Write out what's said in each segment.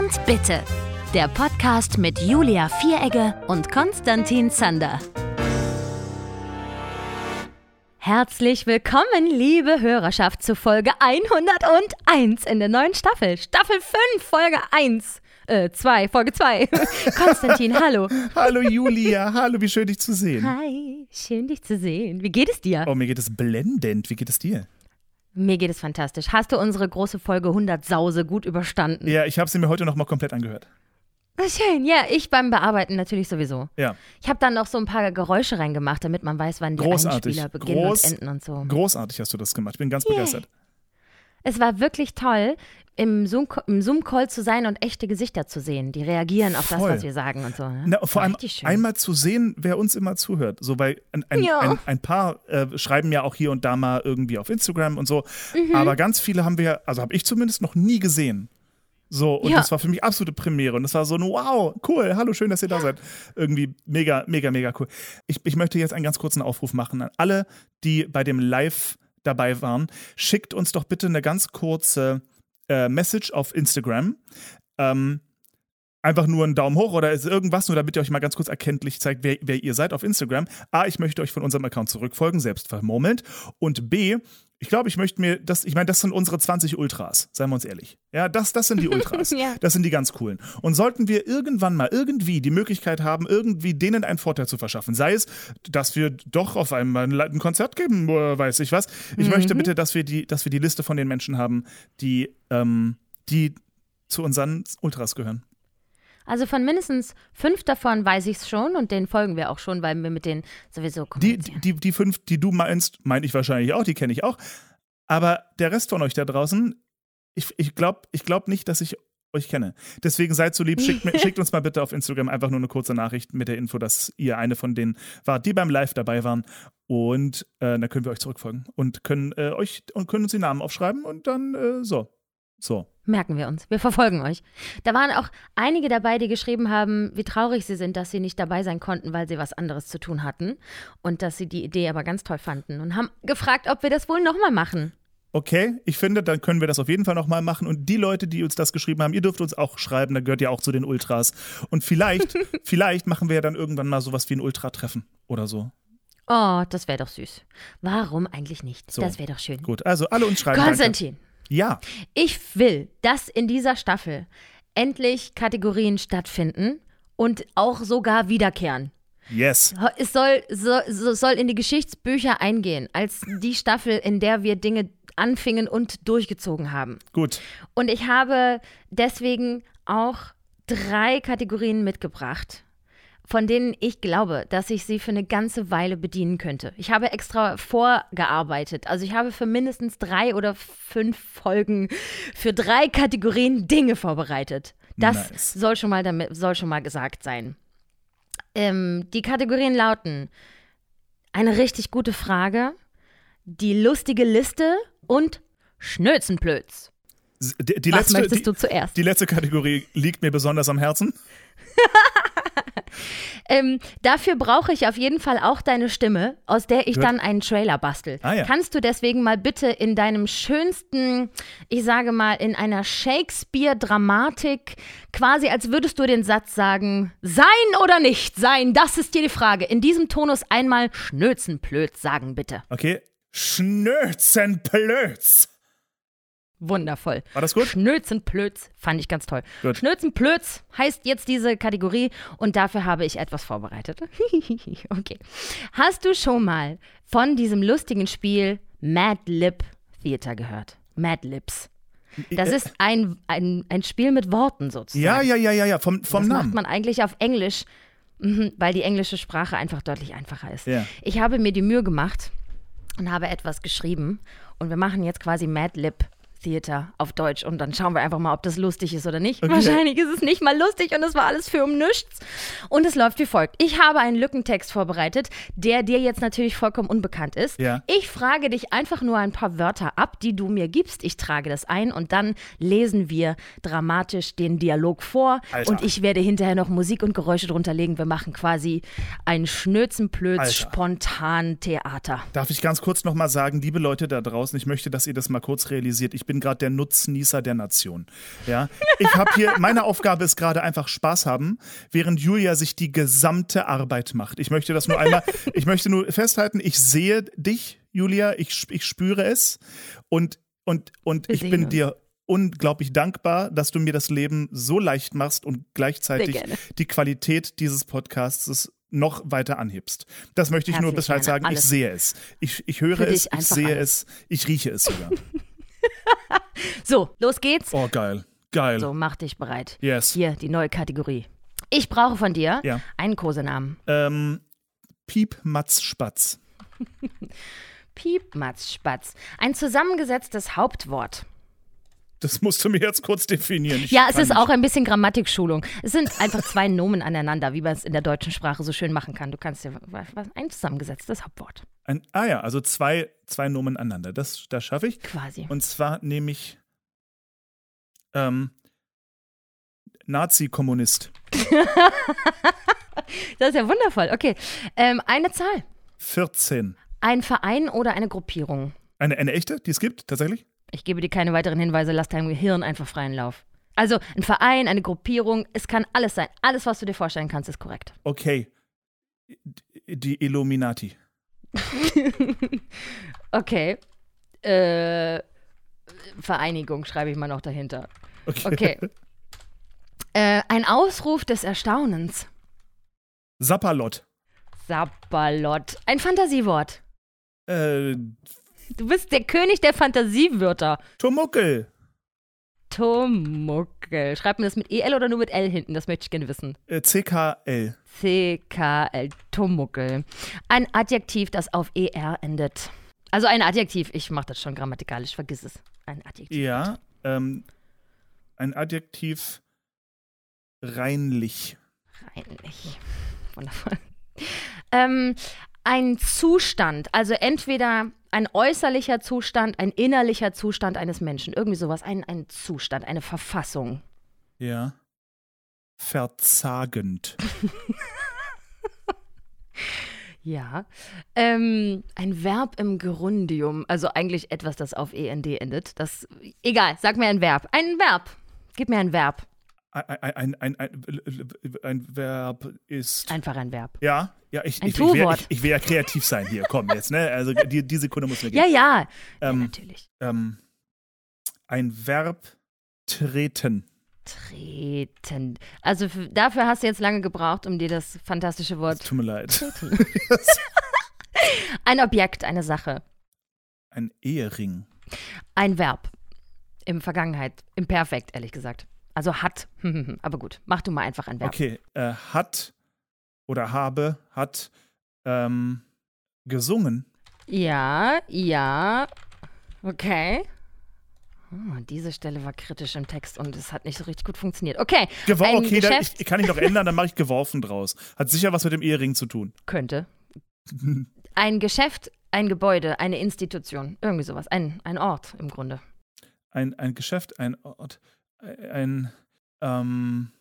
und Bitte. Der Podcast mit Julia Vieregge und Konstantin Zander. Herzlich willkommen, liebe Hörerschaft, zu Folge 101 in der neuen Staffel. Staffel 5, Folge 1. Äh, 2, Folge 2. Konstantin, hallo. Hallo Julia, hallo, wie schön dich zu sehen. Hi, schön dich zu sehen. Wie geht es dir? Oh, mir geht es blendend. Wie geht es dir? Mir geht es fantastisch. Hast du unsere große Folge 100 Sause gut überstanden? Ja, ich habe sie mir heute noch mal komplett angehört. Schön, ja, ich beim Bearbeiten natürlich sowieso. Ja. Ich habe dann noch so ein paar Geräusche reingemacht, damit man weiß, wann die Großartig. Einspieler beginnen Groß- und enden und so. Großartig hast du das gemacht. Ich bin ganz Yay. begeistert. Es war wirklich toll, im Zoom- im Zoom-Call zu sein und echte Gesichter zu sehen, die reagieren auf das, Voll. was wir sagen und so. Ne? Na, vor allem schön. einmal zu sehen, wer uns immer zuhört. So, weil ein, ein, Ja. ein, ein paar äh, schreiben ja auch hier und da mal irgendwie auf Instagram und so. Mhm. Aber ganz viele haben wir, also habe ich zumindest noch nie gesehen. So, und Ja. das war für mich absolute Premiere. Und das war so ein Wow, cool, hallo, schön, dass ihr da seid. Irgendwie mega, mega, mega cool. Ich, ich möchte jetzt einen ganz kurzen Aufruf machen an alle, die bei dem Live dabei waren. Schickt uns doch bitte eine ganz kurze äh, Message auf Instagram. Ähm, einfach nur einen Daumen hoch oder irgendwas, nur damit ihr euch mal ganz kurz erkenntlich zeigt, wer, wer ihr seid auf Instagram. A, ich möchte euch von unserem Account zurückfolgen, selbst vermurmelnd. Und B, ich glaube, ich möchte mir das, ich meine, das sind unsere 20 Ultras, seien wir uns ehrlich. Ja, das, das sind die Ultras. Ja. Das sind die ganz coolen. Und sollten wir irgendwann mal irgendwie die Möglichkeit haben, irgendwie denen einen Vorteil zu verschaffen, sei es, dass wir doch auf einmal ein Konzert geben, oder weiß ich was. Ich möchte bitte, dass wir die, dass wir die Liste von den Menschen haben, die, ähm, die zu unseren Ultras gehören. Also von mindestens fünf davon weiß ich es schon und denen folgen wir auch schon, weil wir mit denen sowieso Die, die, die fünf, die du meinst, meine ich wahrscheinlich auch, die kenne ich auch. Aber der Rest von euch da draußen, ich, ich glaube ich glaub nicht, dass ich euch kenne. Deswegen seid so lieb, schickt, schickt uns mal bitte auf Instagram einfach nur eine kurze Nachricht mit der Info, dass ihr eine von denen wart, die beim Live dabei waren. Und äh, dann können wir euch zurückfolgen und können äh, euch und können uns die Namen aufschreiben und dann äh, so. So. Merken wir uns. Wir verfolgen euch. Da waren auch einige dabei, die geschrieben haben, wie traurig sie sind, dass sie nicht dabei sein konnten, weil sie was anderes zu tun hatten. Und dass sie die Idee aber ganz toll fanden und haben gefragt, ob wir das wohl nochmal machen. Okay, ich finde, dann können wir das auf jeden Fall nochmal machen. Und die Leute, die uns das geschrieben haben, ihr dürft uns auch schreiben, da gehört ja auch zu den Ultras. Und vielleicht, vielleicht machen wir ja dann irgendwann mal sowas wie ein Ultra-Treffen oder so. Oh, das wäre doch süß. Warum eigentlich nicht? So. Das wäre doch schön. Gut, also alle uns schreiben. Danke. Ja, ich will, dass in dieser Staffel endlich Kategorien stattfinden und auch sogar wiederkehren. yes. Es soll, so, so, soll in die Geschichtsbücher eingehen, als die Staffel, in der wir Dinge anfingen und durchgezogen haben. Gut. Und ich habe deswegen auch drei Kategorien mitgebracht, von denen ich glaube, dass ich sie für eine ganze Weile bedienen könnte. Ich habe extra vorgearbeitet. Also ich habe für mindestens drei oder fünf Folgen für drei Kategorien Dinge vorbereitet. Das Nice. soll, schon mal damit, soll schon mal gesagt sein. Ähm, die Kategorien lauten eine richtig gute Frage, die lustige Liste und Schnözenplötz. Die, die Was letzte, möchtest die, du zuerst? die letzte Kategorie liegt mir besonders am Herzen. Ähm, dafür brauche ich auf jeden Fall auch deine Stimme, aus der ich Gut. dann einen Trailer bastel. Ah, ja. Kannst du deswegen mal bitte in deinem schönsten, ich sage mal, in einer Shakespeare-Dramatik, quasi als würdest du den Satz sagen, sein oder nicht sein, das ist dir die Frage. In diesem Tonus einmal Schnözenplötz sagen, bitte. Okay. Schnözenplötz. Wundervoll. War das gut? Schnözenplötz fand ich ganz toll. Gut. Schnözenplötz heißt jetzt diese Kategorie und dafür habe ich etwas vorbereitet. okay. Hast du schon mal von diesem lustigen Spiel Mad Lib Theater gehört? Mad Libs. Das Äh, ist ein, ein, ein Spiel mit Worten sozusagen. Ja, ja, ja, ja, ja, vom, vom das macht Namen. man eigentlich auf Englisch, mhm, weil die englische Sprache einfach deutlich einfacher ist. Ja. Ich habe mir die Mühe gemacht und habe etwas geschrieben und wir machen jetzt quasi Mad Lib Theater auf Deutsch und dann schauen wir einfach mal, ob das lustig ist oder nicht. Okay. Wahrscheinlich ist es nicht mal lustig und es war alles für um nichts. Und es läuft wie folgt. Ich habe einen Lückentext vorbereitet, der dir jetzt natürlich vollkommen unbekannt ist. Ja. Ich frage dich einfach nur ein paar Wörter ab, die du mir gibst. Ich trage das ein und dann lesen wir dramatisch den Dialog vor Alter. und ich werde hinterher noch Musik und Geräusche drunter legen. Wir machen quasi ein Schnözenplötz spontan Theater. Darf ich ganz kurz nochmal sagen, liebe Leute da draußen, ich möchte, dass ihr das mal kurz realisiert. Ich bin bin gerade der Nutznießer der Nation. Ja, ich habe hier, meine Aufgabe ist gerade einfach Spaß haben, während Julia sich die gesamte Arbeit macht. Ich möchte das nur einmal, ich möchte nur festhalten, ich sehe dich, Julia, ich, ich spüre es und, und, und Wir ich bin uns. dir unglaublich dankbar, dass du mir das Leben so leicht machst und gleichzeitig die Qualität dieses Podcasts noch weiter anhebst. Das möchte ich nur Herzlich Bescheid gerne. sagen. Ich Alles. sehe es. Ich, ich höre es, ich sehe alles. es, ich rieche es sogar. So, los geht's. Oh, geil. Geil. So, mach dich bereit. Yes. Hier, die neue Kategorie. Ich brauche von dir Ja. einen Kosenamen. Ähm, Piep Matz Spatz. Piep, Matz, Spatz. Ein zusammengesetztes Hauptwort. Das musst du mir jetzt kurz definieren. Ich Ja, es ist nicht. auch ein bisschen Grammatikschulung. Es sind einfach zwei Nomen aneinander, wie man es in der deutschen Sprache so schön machen kann. Du kannst dir ein zusammengesetztes Hauptwort. Ein, ah ja, also zwei, zwei Nomen aneinander. Das, das schaffe ich. Quasi. Und zwar nehme ich ähm, Nazi-Kommunist. Das ist ja wundervoll. Okay. Ähm, eine Zahl. 14. Ein Verein oder eine Gruppierung. Eine, eine echte, die es gibt, tatsächlich? Ich gebe dir keine weiteren Hinweise, lass deinem Gehirn einfach freien Lauf. Also ein Verein, eine Gruppierung, es kann alles sein. Alles, was du dir vorstellen kannst, ist korrekt. Okay. Die Illuminati. Okay. Äh, Vereinigung schreibe ich mal noch dahinter. Okay. Okay. äh, ein Ausruf des Erstaunens. Sapperlot. Sapperlot. Ein Fantasiewort. Äh, Du bist der König der Fantasiewörter. Tumuckel. Tumuckel. Schreib mir das mit EL oder nur mit L hinten? Das möchte ich gerne wissen. Äh, CKL. CKL. Tumuckel. Ein Adjektiv, das auf ER endet. Also ein Adjektiv. Ich mache das schon grammatikalisch, vergiss es. Ein Adjektiv. Ja. Ähm, ein Adjektiv reinlich. Reinlich. Wundervoll. Ähm, ein Zustand, also entweder ein äußerlicher Zustand, ein innerlicher Zustand eines Menschen, irgendwie sowas, ein, ein Zustand, eine Verfassung. Ja. Verzagend. Ja. Ähm, ein Verb im Gerundium, also eigentlich etwas, das auf END endet. Das, egal, sag mir ein Verb. Ein Verb. Gib mir ein Verb. Ein, ein, ein, ein, Verb ist. Einfach ein Verb. Ja, ja, ich, ich, ich, will, ich, ich will ja kreativ sein hier. Komm jetzt, ne? Also die, die Sekunde muss mir Ja, gehen. ja. ja, Ähm, natürlich. Ähm, ein Verb treten. Treten. Also dafür hast du jetzt lange gebraucht, um dir das fantastische Wort. Tut mir leid. Ein Objekt, eine Sache. Ein Ehering. Ein Verb. Im Vergangenheit. Im Perfekt, ehrlich gesagt. Also hat. Aber gut, mach du mal einfach ein Verb. Okay, äh, hat oder habe, hat ähm, gesungen. Ja, ja. Okay. Oh, diese Stelle war kritisch im Text und es hat nicht so richtig gut funktioniert. Okay, Gewor ein okay, da, ich, kann ich noch ändern, dann mache ich geworfen draus. Hat sicher was mit dem Ehering zu tun. könnte. Ein Geschäft, ein Gebäude, eine Institution, irgendwie sowas. Ein, ein Ort im Grunde. Ein, ein Geschäft, ein Ort, ein, ähm,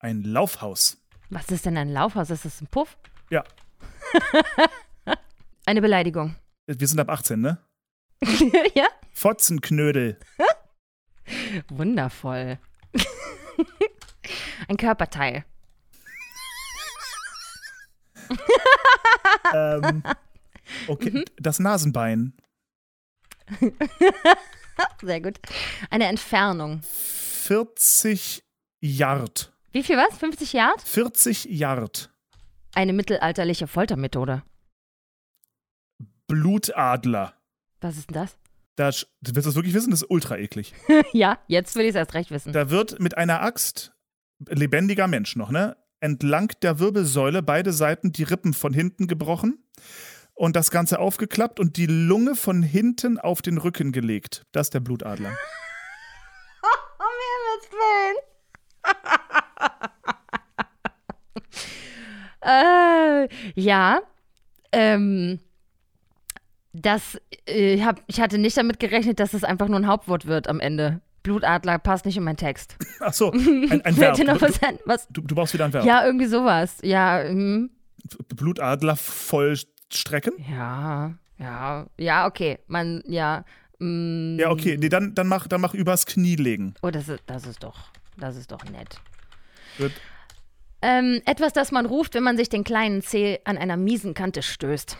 ein Laufhaus. Was ist denn ein Laufhaus? Ist das ein Puff? Ja. eine Beleidigung. Wir sind ab 18, ne? ja? Fotzenknödel. Wundervoll. ein Körperteil. ähm, okay, Mhm. das Nasenbein. Sehr gut. Eine Entfernung. 40 Yard. Wie viel was? 50 Yard? 40 Yard. Eine mittelalterliche Foltermethode. Blutadler. Was ist denn das? Da, sch- willst du das wirklich wissen? Das ist ultra eklig. ja, jetzt will ich es erst recht wissen. Da wird mit einer Axt, lebendiger Mensch noch, ne? Entlang der Wirbelsäule beide Seiten die Rippen von hinten gebrochen und das Ganze aufgeklappt und die Lunge von hinten auf den Rücken gelegt. Das ist der Blutadler. Äh, ja. Ähm, das, äh, hab, ich hatte nicht damit gerechnet, dass es einfach nur ein Hauptwort wird am Ende. Blutadler passt nicht in meinen Text. Ach so, ein, ein Verb. noch Du, was du, du brauchst wieder ein Verb. Ja, irgendwie sowas. Ja, hm. Blutadler vollstrecken? ja, ja, ja, okay. Man, ja, Mm, Ja, okay, nee, dann, dann, mach, dann mach übers Knie legen. Oh, das ist, das ist doch, das ist doch nett. Gut. Ähm, etwas, das man ruft, wenn man sich den kleinen Zeh an einer miesen Kante stößt.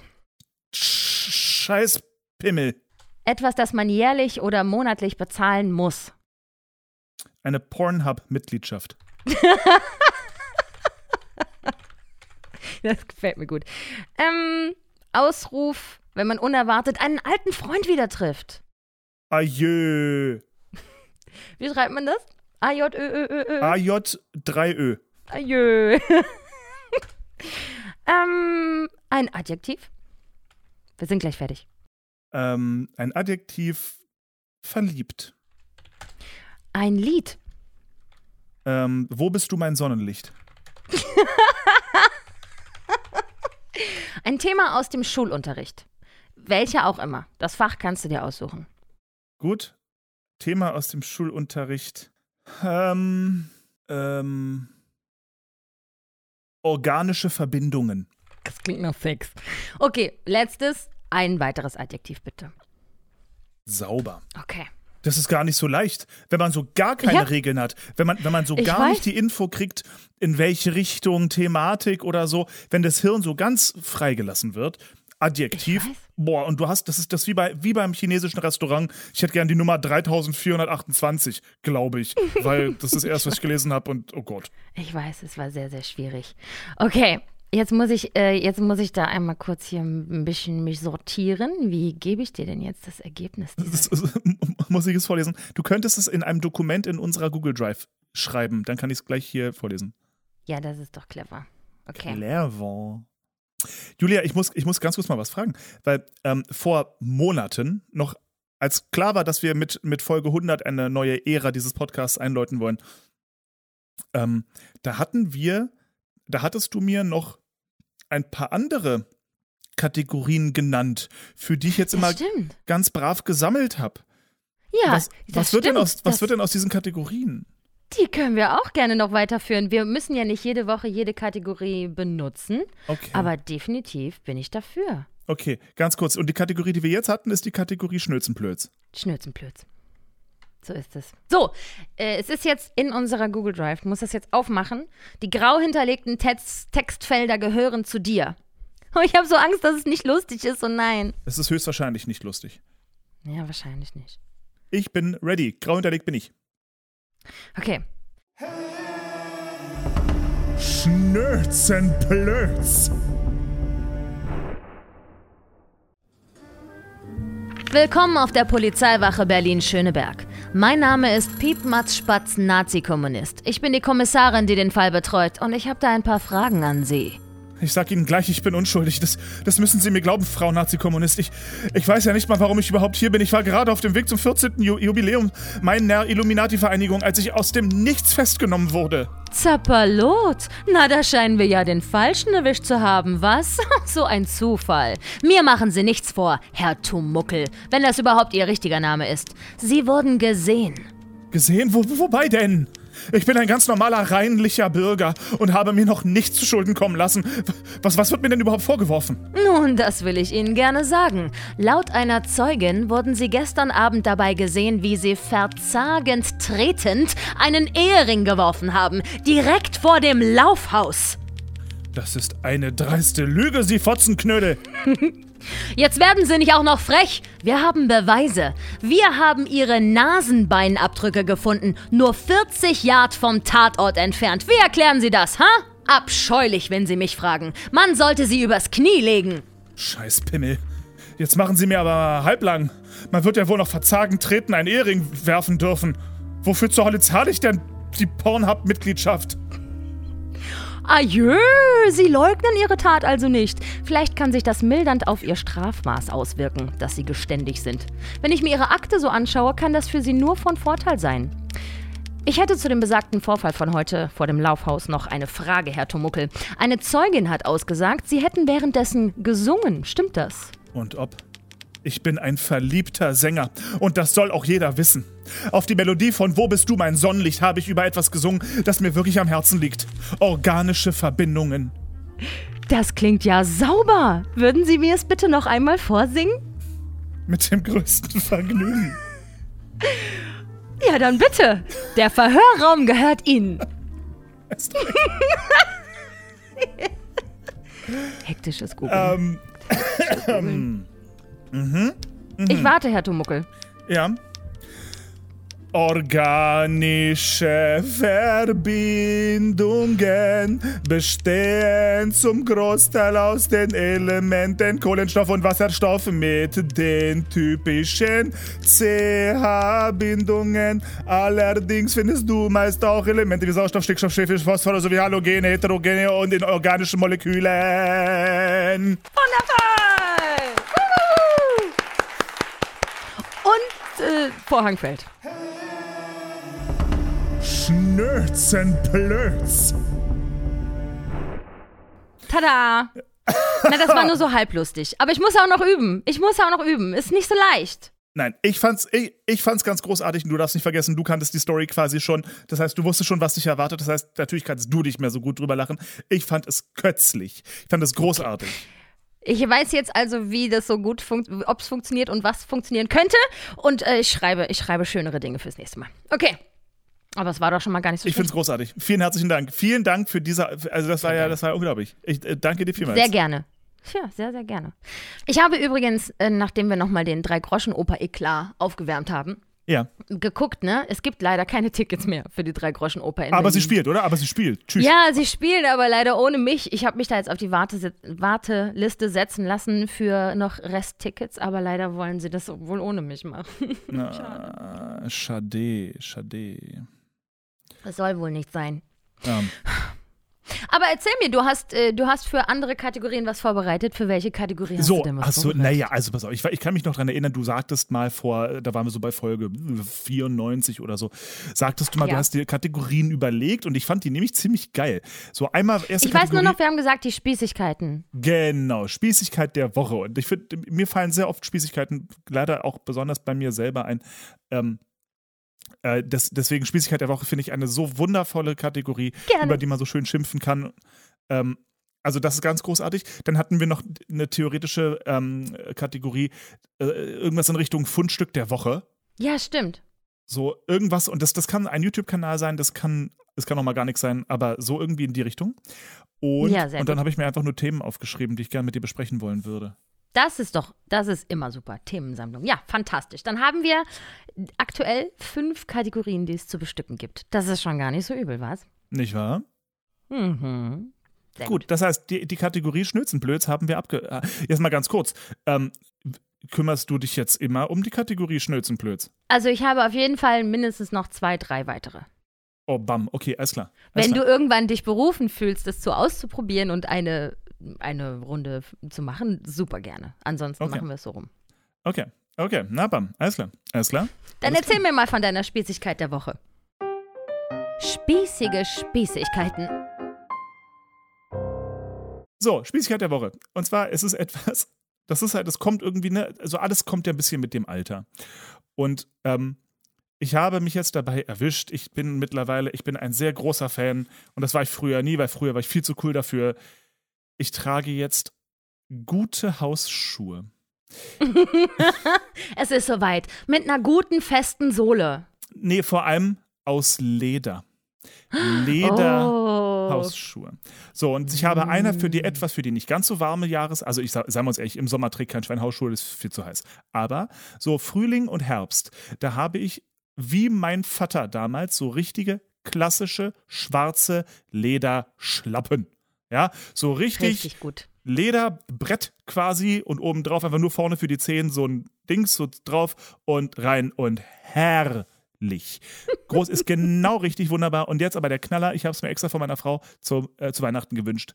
Sch- Scheiß Pimmel. Etwas, das man jährlich oder monatlich bezahlen muss. Eine Pornhub-Mitgliedschaft. Das gefällt mir gut. Ähm, Ausruf, wenn man unerwartet einen alten Freund wieder trifft. Ajö. Wie schreibt man das? A J Ö Ö Ö Ö. AJ3Ö. Ajö. ähm, ein Adjektiv. Wir sind gleich fertig. Ähm, ein Adjektiv verliebt. Ein Lied. Ähm, wo bist du mein Sonnenlicht? Ein Thema aus dem Schulunterricht. Welcher auch immer. Das Fach kannst du dir aussuchen. Gut. Thema aus dem Schulunterricht. Ähm, ähm, organische Verbindungen. Das klingt nach Sex. Okay, letztes. Ein weiteres Adjektiv bitte. Sauber. Okay. Das ist gar nicht so leicht, wenn man so gar keine Ja. Regeln hat. Wenn man, wenn man so Ich gar weiß. nicht die Info kriegt, in welche Richtung, Thematik oder so, wenn das Hirn so ganz freigelassen wird. Adjektiv. Boah, und du hast, das ist das wie, bei, wie beim chinesischen Restaurant. Ich hätte gern die Nummer 3428, glaube ich. Weil das ist das erste, was ich gelesen habe und oh Gott. Ich weiß, es war sehr, sehr schwierig. Okay, jetzt muss ich, äh, jetzt muss ich da einmal kurz hier ein bisschen mich sortieren. Wie gebe ich dir denn jetzt das Ergebnis? Das muss ich es vorlesen? Du könntest es in einem Dokument in unserer Google Drive schreiben. Dann kann ich es gleich hier vorlesen. Ja, das ist doch clever. Okay. Clever. Julia, ich muss, ich muss ganz kurz mal was fragen, weil ähm, vor Monaten noch, als klar war, dass wir mit, mit Folge 100 eine neue Ära dieses Podcasts einläuten wollen, ähm, da hatten wir, da hattest du mir noch ein paar andere Kategorien genannt, für die ich jetzt immer stimmt. ganz brav gesammelt habe. Ja, was, das was, wird denn aus, was wird denn aus diesen Kategorien? Die können wir auch gerne noch weiterführen. Wir müssen ja nicht jede Woche jede Kategorie benutzen, Okay. aber definitiv bin ich dafür. okay, ganz kurz. Und die Kategorie, die wir jetzt hatten, ist die Kategorie Schnülzenplötz. Schnürzenplötz. So ist es. So, äh, es ist jetzt in unserer Google Drive. Du musst das jetzt aufmachen. Die grau hinterlegten Text Textfelder gehören zu dir. Oh, ich habe so Angst, dass es nicht lustig ist. Oh nein. Es ist höchstwahrscheinlich nicht lustig. Ja, wahrscheinlich nicht. Ich bin ready. Grau hinterlegt bin ich. Okay. Schnürzenplötz. Willkommen auf der Polizeiwache Berlin-Schöneberg. Mein Name ist Piep Matz Spatz, Nazi-Kommunist. Ich bin die Kommissarin, die den Fall betreut und ich habe da ein paar Fragen an Sie. Ich sag Ihnen gleich, ich bin unschuldig. Das, das müssen Sie mir glauben, Frau Nazi-Kommunist. Ich, ich weiß ja nicht mal, warum ich überhaupt hier bin. Ich war gerade auf dem Weg zum 14. Ju Jubiläum meiner Illuminati-Vereinigung, als ich aus dem Nichts festgenommen wurde. Zapperlot. Na, da scheinen wir ja den Falschen erwischt zu haben, was? So ein Zufall. Mir machen Sie nichts vor, Herr Tumuckel, wenn das überhaupt Ihr richtiger Name ist. Sie wurden gesehen. Gesehen? Wo, wobei denn? Ich bin ein ganz normaler, reinlicher Bürger und habe mir noch nichts zu Schulden kommen lassen. Was, was wird mir denn überhaupt vorgeworfen? Nun, das will ich Ihnen gerne sagen. Laut einer Zeugin wurden Sie gestern Abend dabei gesehen, wie Sie verzagend tretend einen Ehering geworfen haben, direkt vor dem Laufhaus. Das ist eine dreiste Lüge, Sie Fotzenknödel. Jetzt werden Sie nicht auch noch frech. Wir haben Beweise. Wir haben Ihre Nasenbeinabdrücke gefunden, nur 40 Yard vom Tatort entfernt. Wie erklären Sie das, ha? Abscheulich, wenn Sie mich fragen. Man sollte sie übers Knie legen. Scheiß Pimmel. Jetzt machen Sie mir aber halblang. Man wird ja wohl noch verzagend treten einen Ehering werfen dürfen. Wofür zur Hölle zahle ich denn die Pornhub-Mitgliedschaft? Ajö, Sie leugnen Ihre Tat also nicht. Vielleicht kann sich das mildernd auf Ihr Strafmaß auswirken, dass Sie geständig sind. Wenn ich mir Ihre Akte so anschaue, kann das für Sie nur von Vorteil sein. Ich hätte zu dem besagten Vorfall von heute vor dem Laufhaus noch eine Frage, Herr Tomuckel. Eine Zeugin hat ausgesagt, Sie hätten währenddessen gesungen. Stimmt das? Und ob? Ich bin ein verliebter Sänger und das soll auch jeder wissen. Auf die Melodie von Wo bist du mein Sonnenlicht habe ich über etwas gesungen, das mir wirklich am Herzen liegt. Organische Verbindungen. Das klingt ja sauber. Würden Sie mir es bitte noch einmal vorsingen? Mit dem größten Vergnügen. Ja, dann bitte. Der Verhörraum gehört Ihnen. Hektisches Googeln. Ähm, Ich warte, Herr Tumuckel. ja. Organische Verbindungen bestehen zum Großteil aus den Elementen Kohlenstoff und Wasserstoff mit den typischen CH-Bindungen. Allerdings findest du meist auch Elemente wie Sauerstoff, Stickstoff, Schwefel, Phosphor sowie Halogene, Heterogene und in organischen Molekülen. Wundervoll! Äh, Vorhang fällt. Schnözenplötz. Tada! Na, das war nur so halblustig. Aber ich muss auch noch üben. Ich muss auch noch üben. Ist nicht so leicht. Nein, ich fand's, ich, ich fand's ganz großartig und du darfst nicht vergessen, du kanntest die Story quasi schon. Das heißt, du wusstest schon, was dich erwartet. Das heißt, natürlich kannst du nicht mehr so gut drüber lachen. Ich fand es kötzlich. Ich fand es großartig. Ich weiß jetzt also, wie das so gut funktioniert, ob es funktioniert und was funktionieren könnte. Und äh, ich schreibe, ich schreibe schönere Dinge fürs nächste Mal. Okay. Aber es war doch schon mal gar nicht so Ich schlimm. find's großartig. Vielen herzlichen Dank. Vielen Dank für diese, also das war ja, das war unglaublich. Ich äh, danke dir vielmals. Sehr gerne. Ja, sehr, sehr gerne. Ich habe übrigens, äh, nachdem wir nochmal den Drei-Groschen-Oper-Eklat aufgewärmt haben, Ja. geguckt, ne? Es gibt leider keine Tickets mehr für die Drei-Groschen-Oper in Aber sie Berlin. spielt, oder? Aber sie spielt. Tschüss. Ja, sie spielen aber leider ohne mich. Ich habe mich da jetzt auf die Warte Warteliste setzen lassen für noch Resttickets, aber leider wollen sie das wohl ohne mich machen. Na, schade, schade. Das soll wohl nicht sein. Ähm, Aber erzähl mir, du hast, äh, du hast für andere Kategorien was vorbereitet. Für welche Kategorie hast so, du denn was achso, vorbereitet? naja, also pass auf, ich, ich kann mich noch dran erinnern, du sagtest mal vor, da waren wir so bei Folge 94 oder so, sagtest du mal, Ja. du hast dir Kategorien überlegt und ich fand die nämlich ziemlich geil. So einmal erste Ich weiß nur Kategorie, noch, wir haben gesagt, die Spießigkeiten. Genau, Spießigkeit der Woche. Und ich finde, mir fallen sehr oft Spießigkeiten, leider auch besonders bei mir selber ein. Ähm, äh, das, deswegen Spießigkeit der Woche finde ich eine so wundervolle Kategorie, Gerne. über die man so schön schimpfen kann. Ähm, also das ist ganz großartig. Dann hatten wir noch eine theoretische ähm, Kategorie, äh, irgendwas in Richtung Fundstück der Woche. Ja, stimmt. So irgendwas, und das, das kann ein YouTube-Kanal sein, das kann, das kann auch mal gar nichts sein, aber so irgendwie in die Richtung. Und, Ja, sehr und dann habe ich mir einfach nur Themen aufgeschrieben, die ich gerne mit dir besprechen wollen würde. Das ist doch, das ist immer super. Themensammlung. Ja, fantastisch. Dann haben wir aktuell fünf Kategorien, die es zu bestücken gibt. Das ist schon gar nicht so übel, was? Nicht wahr? Mhm. Sehr Gut, das heißt, die, die Kategorie Schnözenblöds haben wir abge. Äh, jetzt mal ganz kurz. Ähm, kümmerst du dich jetzt immer um die Kategorie Schnözenblöds? Also ich habe auf jeden Fall mindestens noch zwei, drei weitere. Oh, bam, okay, alles klar. Alles Wenn klar. du irgendwann dich berufen fühlst, das zu auszuprobieren und eine, eine Runde zu machen, super gerne. Ansonsten Okay. machen wir es so rum. Okay, okay, na bam, alles klar. Alles klar? Dann Alles erzähl mir mal von deiner Spießigkeit der Woche. Spießige Spießigkeiten. So, Spießigkeit der Woche. Und zwar ist es etwas, das ist halt, das kommt irgendwie, ne, also alles kommt ja ein bisschen mit dem Alter. Und ähm, ich habe mich jetzt dabei erwischt. Ich bin mittlerweile, ich bin ein sehr großer Fan und das war ich früher nie, weil früher war ich viel zu cool dafür. Ich trage jetzt gute Hausschuhe. Es ist soweit. Mit einer guten, festen Sohle. Nee, vor allem aus Leder. Leder. Oh. Hausschuhe. So, und ich habe einer für die etwas, für die nicht ganz so warme Jahres-, also ich sag, sagen wir uns ehrlich, im Sommer trägt kein Schwein Hausschuhe, das ist viel zu heiß. Aber so Frühling und Herbst, da habe ich, wie mein Vater damals, so richtige, klassische, schwarze Lederschlappen. Ja, so richtig, Richtig gut. Lederbrett quasi und obendrauf einfach nur vorne für die Zehen so ein Dings so drauf und rein und herrlich. Groß ist genau richtig wunderbar. Und jetzt aber der Knaller, ich habe es mir extra von meiner Frau zu, äh, zu Weihnachten gewünscht,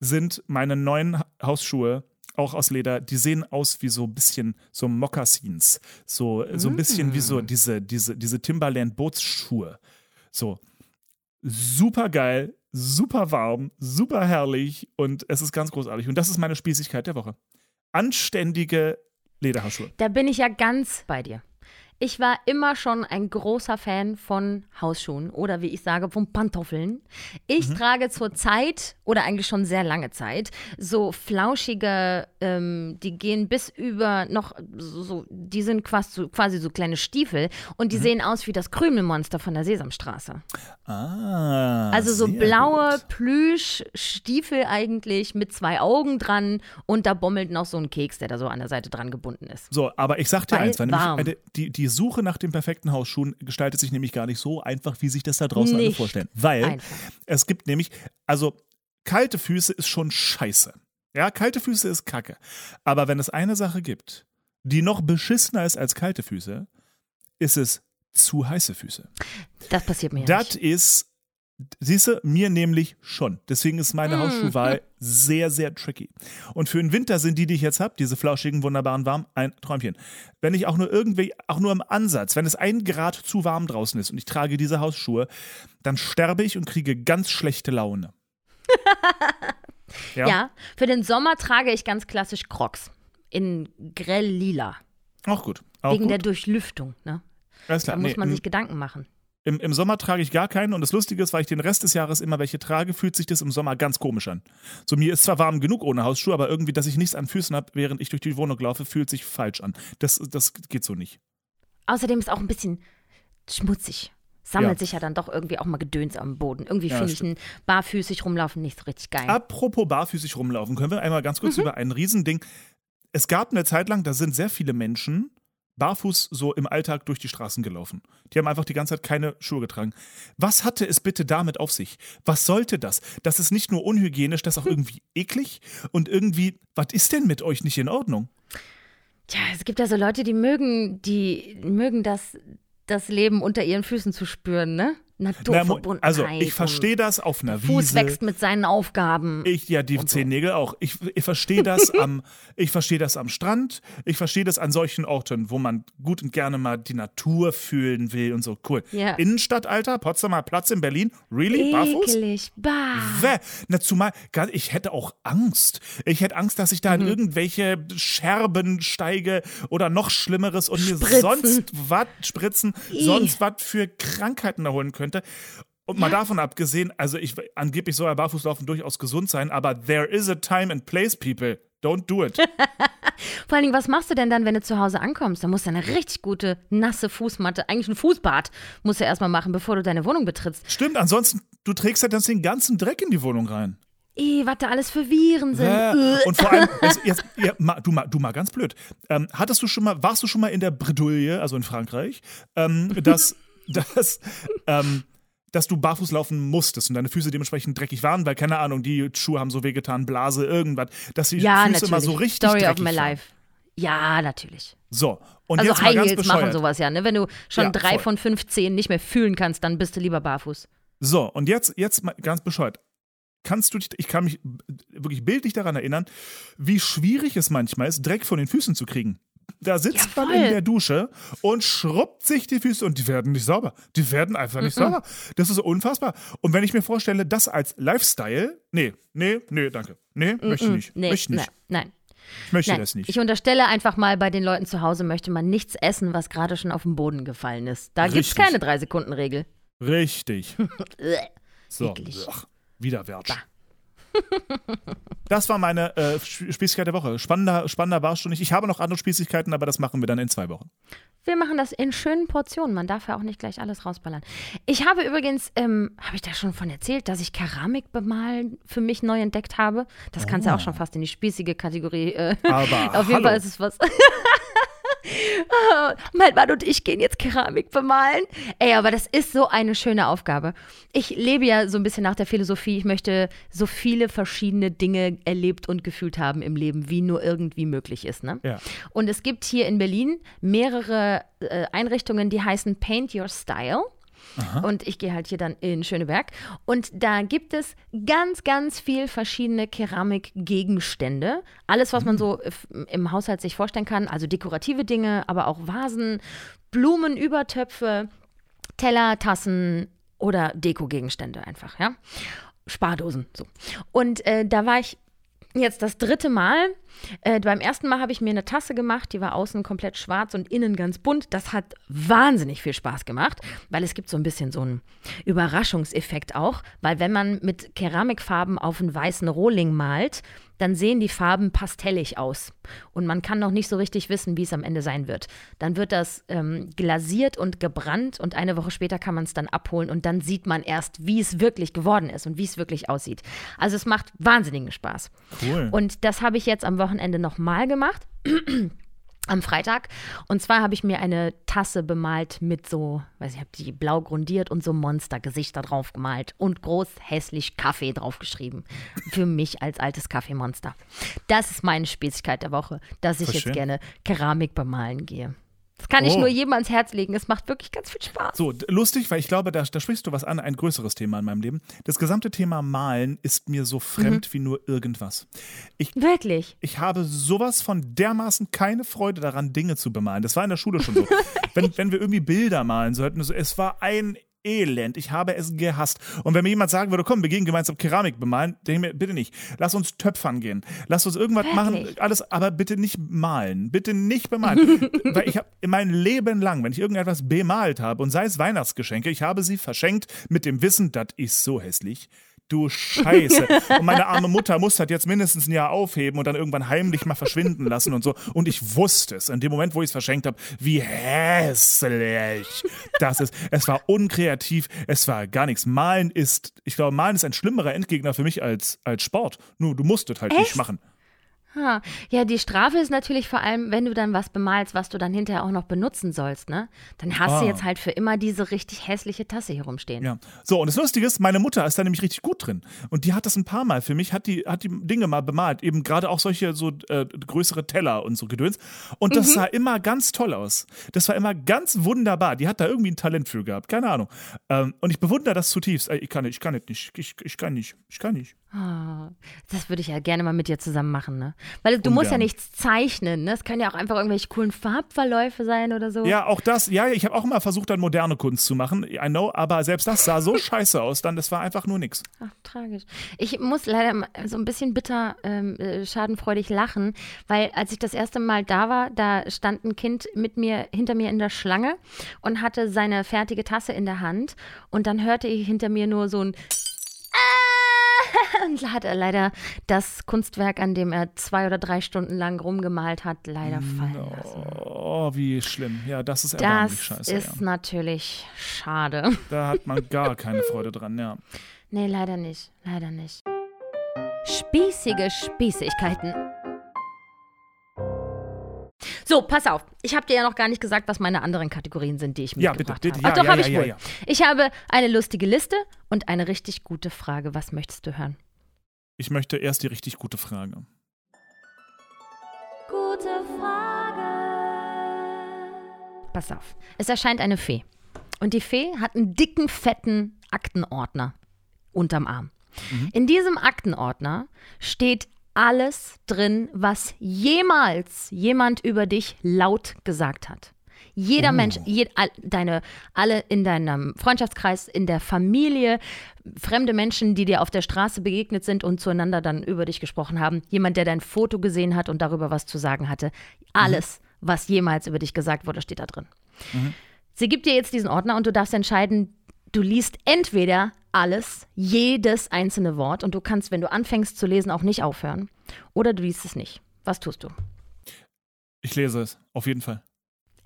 sind meine neuen Ha- Hausschuhe, auch aus Leder, die sehen aus wie so ein bisschen so Mokassins. So, so ein bisschen wie so diese, diese, diese Timberland Bootsschuhe. So, super geil, super warm, super herrlich und es ist ganz großartig. Und das ist meine Spießigkeit der Woche. Anständige Lederhausschuhe. Da bin ich ja ganz bei dir. Ich war immer schon ein großer Fan von Hausschuhen oder wie ich sage, von Pantoffeln. Ich Mhm. trage zur Zeit oder eigentlich schon sehr lange Zeit so flauschige, ähm, die gehen bis über noch so, die sind quasi so, quasi so kleine Stiefel und die Mhm. sehen aus wie das Krümelmonster von der Sesamstraße. Ah. Also so blaue. Plüschstiefel eigentlich mit zwei Augen dran und da bommelt noch so ein Keks, der da so an der Seite dran gebunden ist. So, aber ich sag dir Weil eins, nämlich warm. eine, die, die Suche nach den perfekten Hausschuhen gestaltet sich nämlich gar nicht so einfach, wie sich das da draußen alle vorstellen. Weil einfach. es gibt nämlich, also kalte Füße ist schon scheiße. Ja, kalte Füße ist kacke. Aber wenn es eine Sache gibt, die noch beschissener ist als kalte Füße, ist es zu heiße Füße. Das passiert mir Das nicht. ist, siehst du, mir nämlich schon. Deswegen ist Mm. meine Hausschuhwahl sehr, sehr tricky. Und für den Winter sind die, die ich jetzt habe, diese flauschigen, wunderbaren warm, ein Träumchen. Wenn ich auch nur irgendwie, auch nur im Ansatz, wenn es ein Grad zu warm draußen ist und ich trage diese Hausschuhe, dann sterbe ich und kriege ganz schlechte Laune. ja. Ja. für den Sommer trage ich ganz klassisch Crocs in grell lila. Auch gut. Auch wegen gut. der Durchlüftung. Ne? Alles Da klar. muss Nee, man sich Gedanken machen. Im, Im Sommer trage ich gar keinen und das Lustige ist, weil ich den Rest des Jahres immer welche trage, fühlt sich das im Sommer ganz komisch an. So, mir ist zwar warm genug ohne Hausschuhe, aber irgendwie, dass ich nichts an Füßen habe, während ich durch die Wohnung laufe, fühlt sich falsch an. Das, das geht so nicht. Außerdem ist auch ein bisschen schmutzig. Sammelt Ja. sich ja dann doch irgendwie auch mal Gedöns am Boden. Irgendwie Ja, finde ich ein barfüßig rumlaufen nicht so richtig geil. Apropos barfüßig rumlaufen, können wir einmal ganz kurz über ein Riesending. Es gab eine Zeit lang, da sind sehr viele Menschen barfuß so im Alltag durch die Straßen gelaufen. Die haben einfach die ganze Zeit keine Schuhe getragen. Was hatte es bitte damit auf sich? Was sollte das? Das ist nicht nur unhygienisch, das ist auch irgendwie eklig und irgendwie, was ist denn mit euch nicht in Ordnung? Tja, es gibt ja so Leute, die mögen, die mögen das, das Leben unter ihren Füßen zu spüren, ne? Na, Naturverbundenheit. also, ich verstehe das auf einer und Fuß Wiese. wächst mit seinen Aufgaben. Ich, ja, die Zehennägel auch. Ich, ich verstehe das am, ich verstehe das am Strand. Ich verstehe das an solchen Orten, wo man gut und gerne mal die Natur fühlen will und so. Cool. Ja. Innenstadt, Alter, Potsdamer Platz in Berlin. Really? Barfuß? Ekelig. Bah. Bäh. Na, zumal, ich hätte auch Angst. Ich hätte Angst, dass ich da Mhm. in irgendwelche Scherben steige oder noch Schlimmeres und mir Spritzen. sonst was spritzen, Ih. sonst was für Krankheiten erholen könnte. Und mal davon abgesehen, also ich angeblich soll ja Barfußlaufen durchaus gesund sein, aber there is a time and place, people. Don't do it. Vor allen Dingen, was machst du denn dann, wenn du zu Hause ankommst? Da musst du eine richtig gute, nasse Fußmatte, eigentlich ein Fußbad, musst du erstmal machen, bevor du deine Wohnung betrittst. Stimmt, ansonsten, du trägst ja dann den ganzen Dreck in die Wohnung rein. Ih, was da alles für Viren sind. Äh, Äh. und vor allem, jetzt, jetzt, ja, ma, du, mal, du mal ganz blöd. Ähm, hattest du schon mal, warst du schon mal in der Bredouille, also in Frankreich, ähm, dass, dass, ähm, dass du barfuß laufen musstest und deine Füße dementsprechend dreckig waren, weil, keine Ahnung, die Schuhe haben so wehgetan, Blase, irgendwas, dass die ja, Füße natürlich. immer so richtig Story of dreckig my waren. life. Ja, natürlich. So, und Also jetzt High Heels machen sowas ja, ne? Wenn du schon Ja, drei voll. von fünf Zehen nicht mehr fühlen kannst, dann bist du lieber barfuß. So, und jetzt, jetzt mal ganz bescheuert. Kannst du dich, ich kann mich wirklich bildlich daran erinnern, wie schwierig es manchmal ist, Dreck von den Füßen zu kriegen. Da sitzt Ja, man in der Dusche und schrubbt sich die Füße und die werden nicht sauber. Die werden einfach nicht sauber. Das ist unfassbar. Und wenn ich mir vorstelle, das als Lifestyle, nee, nee, nee, danke. Nee, möchte ich nicht. Nee, möchte nicht. nein, nein. Ich möchte nein. das nicht. Ich unterstelle einfach mal, bei den Leuten zu Hause möchte man nichts essen, was gerade schon auf den Boden gefallen ist. Da gibt es keine Drei-Sekunden-Regel. Richtig. So, Eklig. ach, Widerwärts. Das war meine äh, Sp- Spießigkeit der Woche. Spannender, spannender war es schon nicht. Ich habe noch andere Spießigkeiten, aber das machen wir dann in zwei Wochen. Wir machen das in schönen Portionen. Man darf ja auch nicht gleich alles rausballern. Ich habe übrigens, ähm, habe ich da schon von erzählt, dass ich Keramik bemalen für mich neu entdeckt habe? Das kannst du ja auch schon fast in die spießige Kategorie. Äh, Aber auf jeden hallo. Fall ist es was. Ah, mein Mann und ich gehen jetzt Keramik bemalen. Ey, aber das ist so eine schöne Aufgabe. Ich lebe ja so ein bisschen nach der Philosophie, ich möchte so viele verschiedene Dinge erlebt und gefühlt haben im Leben, wie nur irgendwie möglich ist. Ne? Ja. Und es gibt hier in Berlin mehrere äh, Einrichtungen, die heißen Paint Your Style. Und ich gehe halt hier dann in Schöneberg. Und da gibt es ganz, ganz viel verschiedene Keramikgegenstände. Alles, was man so f- im Haushalt sich vorstellen kann. Also dekorative Dinge, aber auch Vasen, Blumenübertöpfe, Teller, Tassen oder Dekogegenstände einfach, ja. Spardosen, so. Und äh, da war ich jetzt das dritte Mal. Äh, beim ersten Mal habe ich mir eine Tasse gemacht, die war außen komplett schwarz und innen ganz bunt. Das hat wahnsinnig viel Spaß gemacht, weil es gibt so ein bisschen so einen Überraschungseffekt auch, weil wenn man mit Keramikfarben auf einen weißen Rohling malt, dann sehen die Farben pastellig aus und man kann noch nicht so richtig wissen, wie es am Ende sein wird. Dann wird das ähm, glasiert und gebrannt und eine Woche später kann man es dann abholen und dann sieht man erst, wie es wirklich geworden ist und wie es wirklich aussieht. Also es macht wahnsinnigen Spaß. Cool. Und das habe ich jetzt am Wochenende nochmal gemacht. Am Freitag. Und zwar habe ich mir eine Tasse bemalt mit so, weiß ich, habe die blau grundiert und so Monstergesichter drauf gemalt und groß hässlich Kaffee draufgeschrieben. Für mich als altes Kaffeemonster. Das ist meine Spezifität der Woche, dass ich Voll jetzt schön. gerne Keramik bemalen gehe. Das kann ich Oh. nur jedem ans Herz legen. Es macht wirklich ganz viel Spaß. So, lustig, weil ich glaube, da, da sprichst du was an, ein größeres Thema in meinem Leben. Das gesamte Thema Malen ist mir so fremd Mhm. wie nur irgendwas. Wirklich. Ich habe sowas von dermaßen keine Freude daran, Dinge zu bemalen. Das war in der Schule schon so. wenn, wenn wir irgendwie Bilder malen sollten, so, es war ein Elend. Ich habe es gehasst. Und wenn mir jemand sagen würde, komm, wir gehen gemeinsam Keramik bemalen, denke ich mir, bitte nicht. Lass uns töpfern gehen. Lass uns irgendwas machen, Wirklich? alles, aber bitte nicht malen. Bitte nicht bemalen. Weil ich habe mein Leben lang, wenn ich irgendetwas bemalt habe, und sei es Weihnachtsgeschenke, ich habe sie verschenkt mit dem Wissen, das ist so hässlich. Du Scheiße. Und meine arme Mutter muss das jetzt mindestens ein Jahr aufheben und dann irgendwann heimlich mal verschwinden lassen und so. Und ich wusste es in dem Moment, wo ich es verschenkt habe, wie hässlich das ist. Es war unkreativ, es war gar nichts. Malen ist, ich glaube, Malen ist ein schlimmerer Endgegner für mich als, als Sport. Nur du musst es halt nicht Echt? machen. Ha. Ja, die Strafe ist natürlich vor allem, wenn du dann was bemalst, was du dann hinterher auch noch benutzen sollst, ne? Dann hast Ah. du jetzt halt für immer diese richtig hässliche Tasse hier rumstehen. Ja. So, und das Lustige ist, meine Mutter ist da nämlich richtig gut drin. Und die hat das ein paar Mal für mich, hat die, hat die Dinge mal bemalt. Eben gerade auch solche so äh, größere Teller und so Gedöns. Und das sah immer ganz toll aus. Das war immer ganz wunderbar. Die hat da irgendwie ein Talent für gehabt. Keine Ahnung. Ähm, und ich bewundere das zutiefst. Ey, Ich kann nicht, ich kann nicht. Ich, ich kann nicht. Ich kann nicht. Ah, das würde ich ja gerne mal mit dir zusammen machen, ne? Weil du musst ja Ungern. nichts zeichnen, ne? Es können ja auch einfach irgendwelche coolen Farbverläufe sein oder so. Ja, auch das, ja, ich habe auch immer versucht, dann moderne Kunst zu machen. I know, aber selbst das sah so scheiße aus, dann, das war einfach nur nix. Ach, tragisch. Ich muss leider mal so ein bisschen bitter, ähm, äh, schadenfreudig lachen, weil als ich das erste Mal da war, da stand ein Kind mit mir, hinter mir in der Schlange und hatte seine fertige Tasse in der Hand und dann hörte ich hinter mir nur so ein Ah! und hat er leider das Kunstwerk, an dem er zwei oder drei Stunden lang rumgemalt hat, leider fallen lassen. Oh, wie schlimm. Ja, das ist erbärmlich Das scheiße. ist ja. natürlich schade. Da hat man gar keine Freude dran, ja. Nee, leider nicht. Leider nicht. Spießige Spießigkeiten. So, pass auf. Ich habe dir ja noch gar nicht gesagt, was meine anderen Kategorien sind, die ich Ja, mitgebracht bitte, bitte. habe. Ach, Ja, doch, ja, habe ich ja, wohl. ja. Ich habe eine lustige Liste und eine richtig gute Frage. Was möchtest du hören? Ich möchte erst die richtig gute Frage. Gute Frage. Pass auf. Es erscheint eine Fee. Und die Fee hat einen dicken, fetten Aktenordner unterm Arm. In diesem Aktenordner steht alles drin, was jemals jemand über dich laut gesagt hat. Jeder Mensch, je, all, deine, alle in deinem Freundschaftskreis, in der Familie, fremde Menschen, die dir auf der Straße begegnet sind und zueinander dann über dich gesprochen haben, jemand, der dein Foto gesehen hat und darüber was zu sagen hatte. Alles, was jemals über dich gesagt wurde, steht da drin. Sie gibt dir jetzt diesen Ordner und du darfst entscheiden, du liest entweder alles, jedes einzelne Wort und du kannst, wenn du anfängst zu lesen, auch nicht aufhören. Oder du liest es nicht. Was tust du? Ich lese es, auf jeden Fall.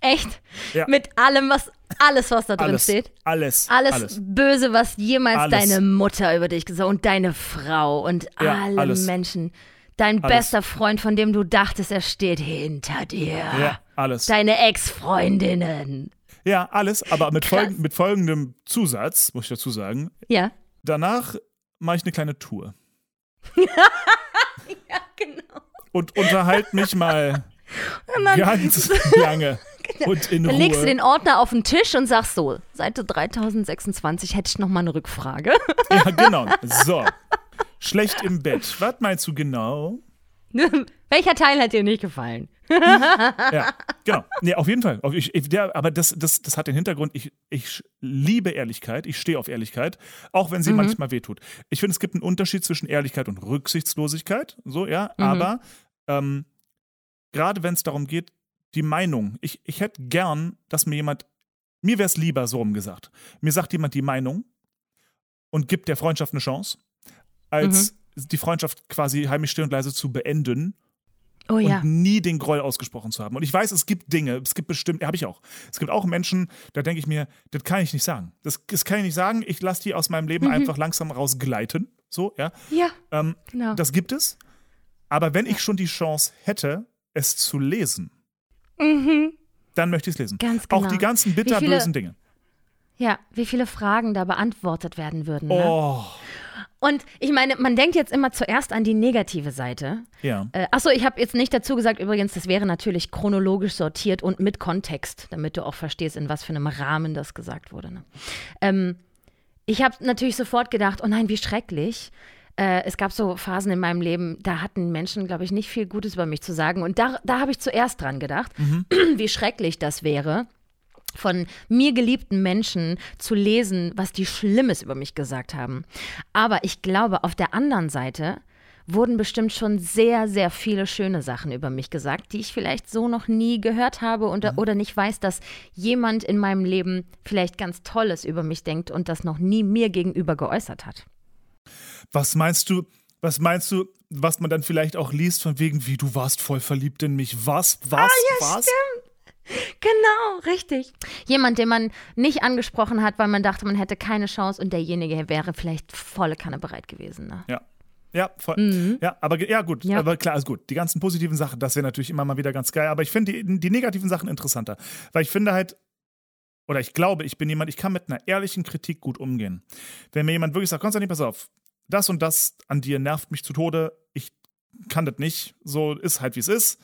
Echt? Ja. Mit allem, was, alles, was da drin Alles. steht? Alles. Alles, Alles. Böse, was jemals Alles. deine Mutter über dich gesagt und deine Frau und Ja, alle alles. Menschen. Dein Alles. bester Freund, von dem du dachtest, er steht hinter dir. Ja, alles. Deine Ex-Freundinnen. Ja, alles, aber mit, folg mit folgendem Zusatz, muss ich dazu sagen. Ja. Danach mache ich eine kleine Tour Ja, genau. und unterhalte mich mal ganz lange und in Dann Ruhe. legst du den Ordner auf den Tisch und sagst so, Seite 3026 hätte ich noch mal eine Rückfrage. ja, genau. So. Schlecht im Bett. Was meinst du genau? Welcher Teil hat dir nicht gefallen? Ja, genau. Nee, auf jeden Fall. Ich, ich, der, aber das, das, das hat den Hintergrund, ich, ich liebe Ehrlichkeit, ich stehe auf Ehrlichkeit, auch wenn sie mhm. manchmal wehtut. Ich finde, es gibt einen Unterschied zwischen Ehrlichkeit und Rücksichtslosigkeit, so, ja, mhm. aber ähm, gerade wenn es darum geht, die Meinung, ich, ich hätte gern, dass mir jemand, mir wäre es lieber so umgesagt, mir sagt jemand die Meinung und gibt der Freundschaft eine Chance, als mhm. die Freundschaft quasi heimisch still und leise zu beenden Oh, ja. und nie den Groll ausgesprochen zu haben. Und ich weiß, es gibt Dinge, es gibt bestimmt, habe ich auch. Es gibt auch Menschen, da denke ich mir, das kann ich nicht sagen. Das, das kann ich nicht sagen. Ich lasse die aus meinem Leben mhm. einfach langsam rausgleiten. So, ja. Ja. Ähm, genau. Das gibt es. Aber wenn ich schon die Chance hätte, es zu lesen, mhm. dann möchte ich es lesen. Ganz genau. Auch die ganzen bitterbösen Dinge. Ja, wie viele Fragen da beantwortet werden würden. Ne? Oh. Und ich meine, man denkt jetzt immer zuerst an die negative Seite. Ja. Äh, achso, ich habe jetzt nicht dazu gesagt, übrigens, das wäre natürlich chronologisch sortiert und mit Kontext, damit du auch verstehst, in was für einem Rahmen das gesagt wurde. Ne? Ähm, ich habe natürlich sofort gedacht, oh nein, wie schrecklich. Äh, es gab so Phasen in meinem Leben, da hatten Menschen, glaube ich, nicht viel Gutes über mich zu sagen. Und da, da habe ich zuerst dran gedacht, mhm. wie schrecklich das wäre von mir geliebten Menschen zu lesen, was die Schlimmes über mich gesagt haben. Aber ich glaube, auf der anderen Seite wurden bestimmt schon sehr, sehr viele schöne Sachen über mich gesagt, die ich vielleicht so noch nie gehört habe und, mhm. oder nicht weiß, dass jemand in meinem Leben vielleicht ganz Tolles über mich denkt und das noch nie mir gegenüber geäußert hat. Was meinst du, was meinst du, was man dann vielleicht auch liest, von wegen, wie du warst voll verliebt in mich? Was? Was? Ah, ja, was? Stimmt. Genau, richtig. Jemand, den man nicht angesprochen hat, weil man dachte, man hätte keine Chance und derjenige wäre vielleicht volle Kanne bereit gewesen. Ne? Ja. Ja, voll. Mhm. Ja, aber ja, gut. Ja. Aber klar, ist gut. Die ganzen positiven Sachen, das wäre natürlich immer mal wieder ganz geil. Aber ich finde die, die negativen Sachen interessanter. Weil ich finde halt, oder ich glaube, ich bin jemand, ich kann mit einer ehrlichen Kritik gut umgehen. Wenn mir jemand wirklich sagt, Konstantin, pass auf, das und das an dir nervt mich zu Tode, ich kann das nicht, so ist halt wie es ist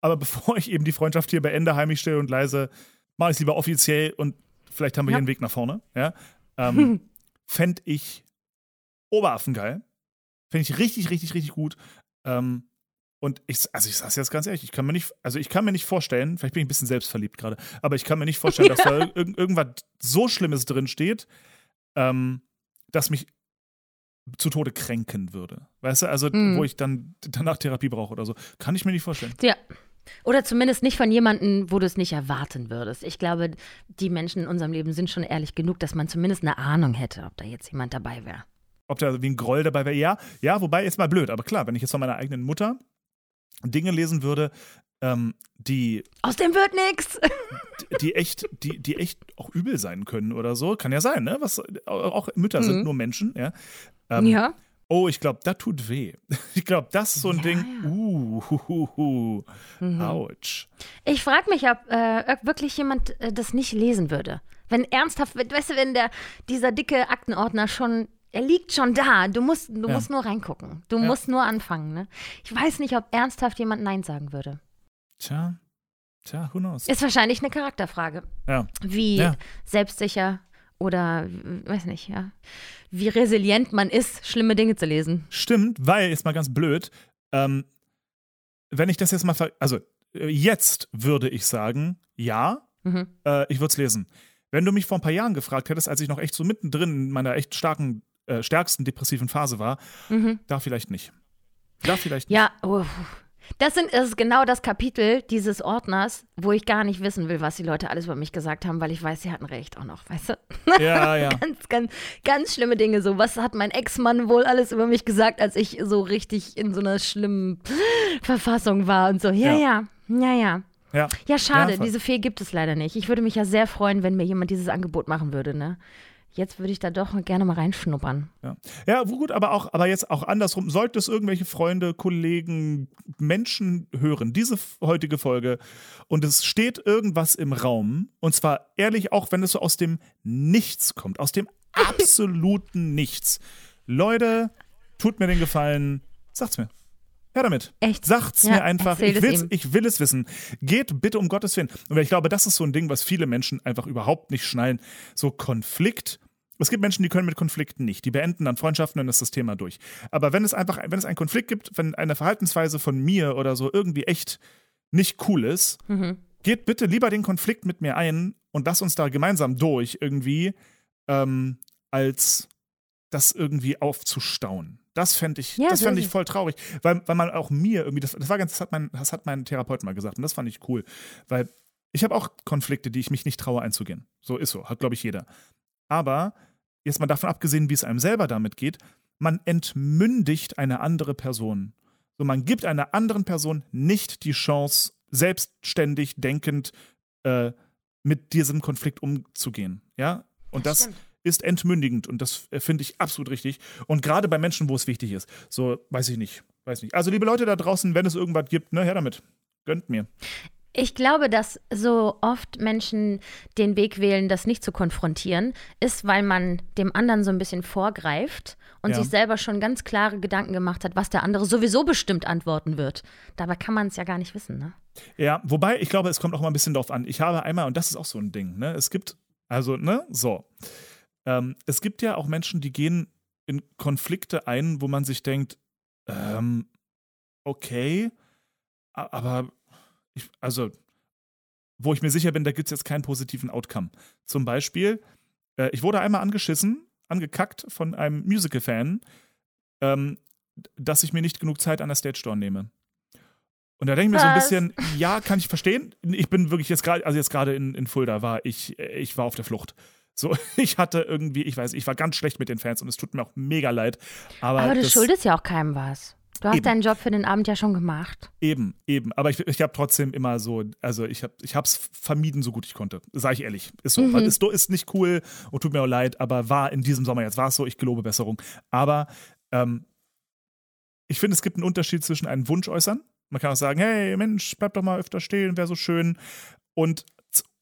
aber bevor ich eben die Freundschaft hier beende, heimisch still und leise, mache ich es lieber offiziell und vielleicht haben wir ja. hier einen Weg nach vorne. Ja? Ähm, Fände ich Oberaffen Fände ich richtig, richtig, richtig gut. Ähm, und ich, also ich sag's jetzt ganz ehrlich, ich kann mir nicht, also ich kann mir nicht vorstellen, vielleicht bin ich ein bisschen selbstverliebt gerade, aber ich kann mir nicht vorstellen, dass da ir irgendwas so Schlimmes drin steht, ähm, dass mich zu Tode kränken würde. Weißt du, also mm. wo ich dann danach Therapie brauche oder so. Kann ich mir nicht vorstellen. Ja, oder zumindest nicht von jemandem, wo du es nicht erwarten würdest. Ich glaube, die Menschen in unserem Leben sind schon ehrlich genug, dass man zumindest eine Ahnung hätte, ob da jetzt jemand dabei wäre. Ob da wie ein Groll dabei wäre? Ja, ja, wobei jetzt mal blöd. Aber klar, wenn ich jetzt von meiner eigenen Mutter Dinge lesen würde, ähm, die. Aus dem wird nichts! Die, die, echt, die, die echt auch übel sein können oder so. Kann ja sein, ne? Was, auch Mütter mhm. sind nur Menschen, ja. Ähm, ja. Oh, ich glaube, das tut weh. Ich glaube, das ist so ein ja, Ding. Ja. Uh, hu, hu, hu. Mhm. Ouch. Ich frage mich, ob äh, wirklich jemand äh, das nicht lesen würde. Wenn ernsthaft, weißt du, wenn der, dieser dicke Aktenordner schon, er liegt schon da. Du musst, du ja. musst nur reingucken. Du musst nur anfangen. Ne? Ich weiß nicht, ob ernsthaft jemand Nein sagen würde. Tja, tja, who knows? Ist wahrscheinlich eine Charakterfrage. Ja. Wie selbstsicher oder, weiß nicht, ja wie resilient man ist, schlimme Dinge zu lesen. Stimmt, weil, jetzt mal ganz blöd, ähm, wenn ich das jetzt mal, also jetzt würde ich sagen, ja, mhm. äh, ich würde es lesen. Wenn du mich vor ein paar Jahren gefragt hättest, als ich noch echt so mittendrin in meiner echt starken, äh, stärksten depressiven Phase war, mhm. da vielleicht nicht. Da vielleicht nicht. Ja, oh, das, sind, das ist genau das Kapitel dieses Ordners, wo ich gar nicht wissen will, was die Leute alles über mich gesagt haben, weil ich weiß, sie hatten recht auch noch, weißt du? Ja, ja. ganz, ganz, ganz schlimme Dinge. So, was hat mein Ex-Mann wohl alles über mich gesagt, als ich so richtig in so einer schlimmen Verfassung war und so. Ja, ja, ja, ja. Ja, ja schade, ja, diese Fee gibt es leider nicht. Ich würde mich ja sehr freuen, wenn mir jemand dieses Angebot machen würde, ne? Jetzt würde ich da doch gerne mal reinschnuppern. Ja, ja gut, aber auch, aber jetzt auch andersrum. Sollte es irgendwelche Freunde, Kollegen, Menschen hören, diese heutige Folge, und es steht irgendwas im Raum, und zwar ehrlich, auch wenn es so aus dem Nichts kommt, aus dem absoluten Nichts. Leute, tut mir den Gefallen, sagt's mir. Hör damit. Echt? Sagt's ja, mir einfach. Ich, ich will es wissen. Geht bitte um Gottes Willen. Und ich glaube, das ist so ein Ding, was viele Menschen einfach überhaupt nicht schnallen. So Konflikt es gibt Menschen, die können mit Konflikten nicht. Die beenden dann Freundschaften und dann ist das Thema durch. Aber wenn es einfach, wenn es einen Konflikt gibt, wenn eine Verhaltensweise von mir oder so irgendwie echt nicht cool ist, Mhm. geht bitte lieber den Konflikt mit mir ein und lass uns da gemeinsam durch irgendwie, ähm, als das irgendwie aufzustauen. Das fände ich, Ja, das fänd ich voll traurig, weil, weil man auch mir irgendwie, das, das war ganz, das hat, mein, das hat mein Therapeut mal gesagt und das fand ich cool, weil ich habe auch Konflikte, die ich mich nicht traue einzugehen. So ist so, hat glaube ich jeder. Aber jetzt mal davon abgesehen, wie es einem selber damit geht, man entmündigt eine andere Person. So, man gibt einer anderen Person nicht die Chance, selbstständig denkend äh, mit diesem Konflikt umzugehen. Ja? Und das, stimmt. ist entmündigend und das äh, finde ich absolut richtig. Und gerade bei Menschen, wo es wichtig ist. So, weiß ich nicht. Weiß nicht. Also, liebe Leute da draußen, wenn es irgendwas gibt, ne, her damit. Gönnt mir. Ich glaube, dass so oft Menschen den Weg wählen, das nicht zu konfrontieren, ist, weil man dem anderen so ein bisschen vorgreift und Ja. sich selber schon ganz klare Gedanken gemacht hat, was der andere sowieso bestimmt antworten wird. Dabei kann man es ja gar nicht wissen, ne? Ja, wobei, ich glaube, es kommt auch mal ein bisschen drauf an. Ich habe einmal, und das ist auch so ein Ding, ne, es gibt, also, ne, so. Ähm, es gibt ja auch Menschen, die gehen in Konflikte ein, wo man sich denkt, ähm, okay, aber ich, also, wo ich mir sicher bin, da gibt es jetzt keinen positiven Outcome. Zum Beispiel, äh, ich wurde einmal angeschissen, angekackt von einem Musical-Fan, ähm, dass ich mir nicht genug Zeit an der Stage Door nehme. Und da denke ich mir so ein Was? bisschen, ja, kann ich verstehen. Ich bin wirklich jetzt gerade, also jetzt gerade in, in Fulda war ich, ich war auf der Flucht. So, ich hatte irgendwie, ich weiß, ich war ganz schlecht mit den Fans und es tut mir auch mega leid. Aber, Aber du das, schuldest ja auch keinem was. Du hast Eben. deinen Job für den Abend ja schon gemacht. Eben, eben. Aber ich, ich habe trotzdem immer so, also ich habe ich es vermieden, so gut ich konnte. Sag ich ehrlich. Ist so. Mhm. Ist, ist nicht cool und tut mir auch leid, aber war in diesem Sommer jetzt, war es so, ich gelobe Besserung. Aber ähm, ich finde, es gibt einen Unterschied zwischen einem Wunsch äußern. Man kann auch sagen, hey Mensch, bleib doch mal öfter stehen, wäre so schön. Und,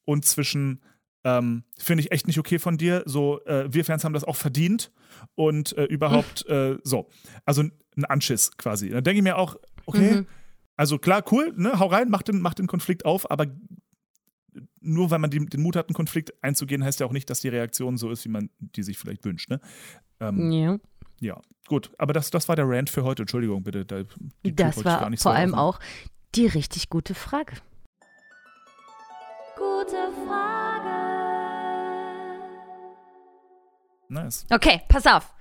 und zwischen, ähm, finde ich echt nicht okay von dir. So, äh, wir Fans haben das auch verdient und äh, überhaupt äh, so. Also ein Anschiss quasi. Dann denke ich mir auch, okay, Mhm. also klar, cool, ne, hau rein, mach den, mach den Konflikt auf, aber nur weil man die, den Mut hat, einen Konflikt einzugehen, heißt ja auch nicht, dass die Reaktion so ist, wie man die sich vielleicht wünscht. Ne? Ähm, Ja. ja, gut. Aber das, das war der Rant für heute. Entschuldigung, bitte. Da, Das wollte ich gar war nicht so vor allem auch die richtig gute Frage. Gute Frage. Nice. Okay, pass auf.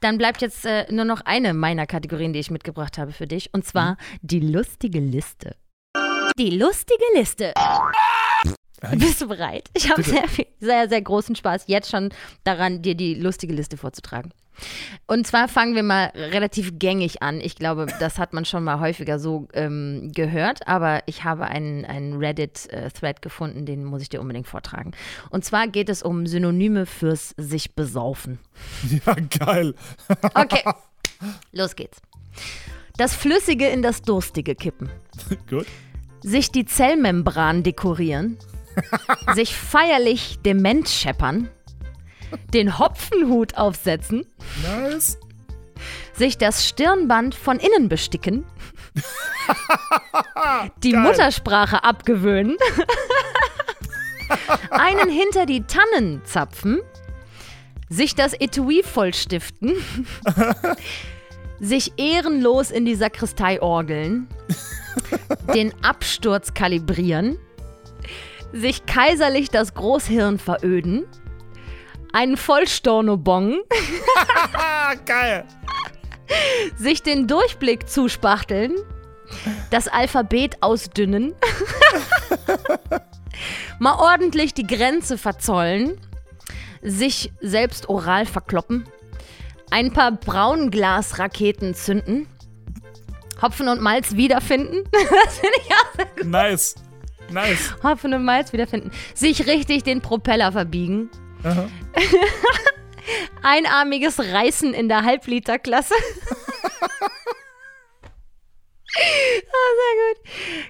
Dann bleibt jetzt äh, nur noch eine meiner Kategorien, die ich mitgebracht habe für dich. Und zwar die lustige Liste. Die lustige Liste. Bist du bereit? Ich habe sehr, viel, sehr, sehr großen Spaß jetzt schon daran, dir die lustige Liste vorzutragen. Und zwar fangen wir mal relativ gängig an. Ich glaube, das hat man schon mal häufiger so ähm, gehört, aber ich habe einen, einen Reddit-Thread gefunden, den muss ich dir unbedingt vortragen. Und zwar geht es um Synonyme fürs sich besaufen. Ja, geil. Okay, los geht's. Das Flüssige in das Durstige kippen. Gut. Sich die Zellmembran dekorieren. sich feierlich dement scheppern. Den Hopfenhut aufsetzen. Nice. Sich das Stirnband von innen besticken. die Geil. Muttersprache abgewöhnen. einen hinter die Tannen zapfen. Sich das Etui vollstiften. sich ehrenlos in die Sakristei orgeln. den Absturz kalibrieren. Sich kaiserlich das Großhirn veröden. Einen Vollstornobong. Geil. sich den Durchblick zuspachteln, das Alphabet ausdünnen, mal ordentlich die Grenze verzollen, sich selbst oral verkloppen, ein paar Braunglasraketen zünden, Hopfen und Malz wiederfinden, das finde ich auch sehr gut. Nice. Nice. Hopfen und Malz wiederfinden, sich richtig den Propeller verbiegen. einarmiges Reißen in der Halbliterklasse. ah, sehr gut.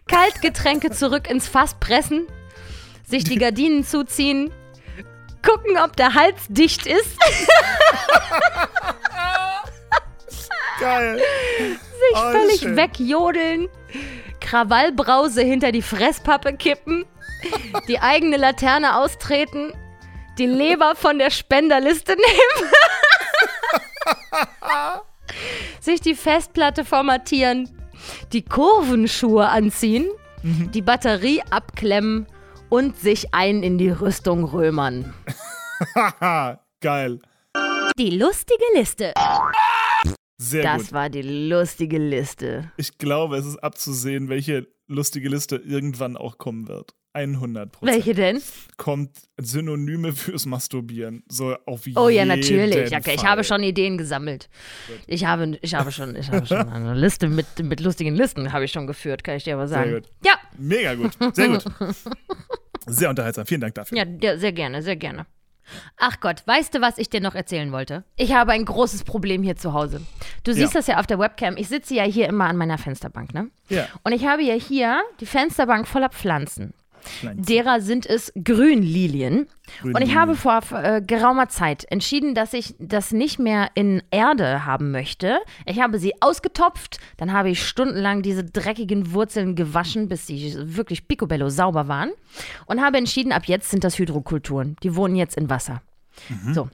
Kaltgetränke zurück ins Fass pressen, sich die Gardinen zuziehen, gucken, ob der Hals dicht ist, Geil. sich Oh, völlig wegjodeln, Krawallbrause hinter die Fresspappe kippen, die eigene Laterne austreten, die Leber von der Spenderliste nehmen, sich die Festplatte formatieren, die Kurvenschuhe anziehen, die Batterie abklemmen und sich ein in die Rüstung römern. Geil. Die lustige Liste. Sehr Das gut. war die lustige Liste. Ich glaube, es ist abzusehen, welche lustige Liste irgendwann auch kommen wird. 100 Welche denn? Kommt Synonyme fürs Masturbieren. So auf Oh ja, jeden natürlich. Okay, ich Fall. habe schon Ideen gesammelt. Ich habe, ich habe schon, ich habe schon eine Liste mit, mit lustigen Listen habe ich schon geführt, kann ich dir aber sagen. Sehr gut. Ja, Mega gut. Sehr gut. Sehr unterhaltsam. Vielen Dank dafür. ja, ja, sehr gerne, sehr gerne. Ach Gott, weißt du, was ich dir noch erzählen wollte? Ich habe ein großes Problem hier zu Hause. Du siehst Ja. das ja auf der Webcam. Ich sitze ja hier immer an meiner Fensterbank, ne? Ja. Und ich habe ja hier die Fensterbank voller Pflanzen. Derer sind es Grünlilien. Und ich habe vor äh, geraumer Zeit entschieden, dass ich das nicht mehr in Erde haben möchte. Ich habe sie ausgetopft, dann habe ich stundenlang diese dreckigen Wurzeln gewaschen, bis sie wirklich picobello sauber waren. Und habe entschieden, ab jetzt sind das Hydrokulturen. Die wohnen jetzt in Wasser. So.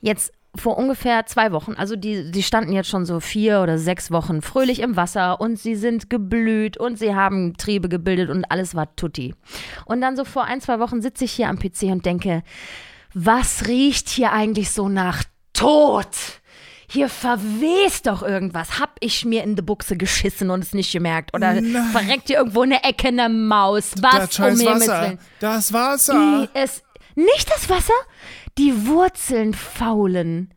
Jetzt vor ungefähr zwei Wochen, also die, die standen jetzt schon so vier oder sechs Wochen fröhlich im Wasser und sie sind geblüht und sie haben Triebe gebildet und alles war tutti. Und dann so vor ein, zwei Wochen sitze ich hier am PC und denke, was riecht hier eigentlich so nach Tod? Hier verwest doch irgendwas. Hab ich mir in die Buchse geschissen und es nicht gemerkt? Oder Nein. verreckt hier irgendwo eine Ecke eine Maus? Das Was um scheiß Himmels. Willen? Das Wasser. Es. Nicht das Wasser? Die Wurzeln faulen.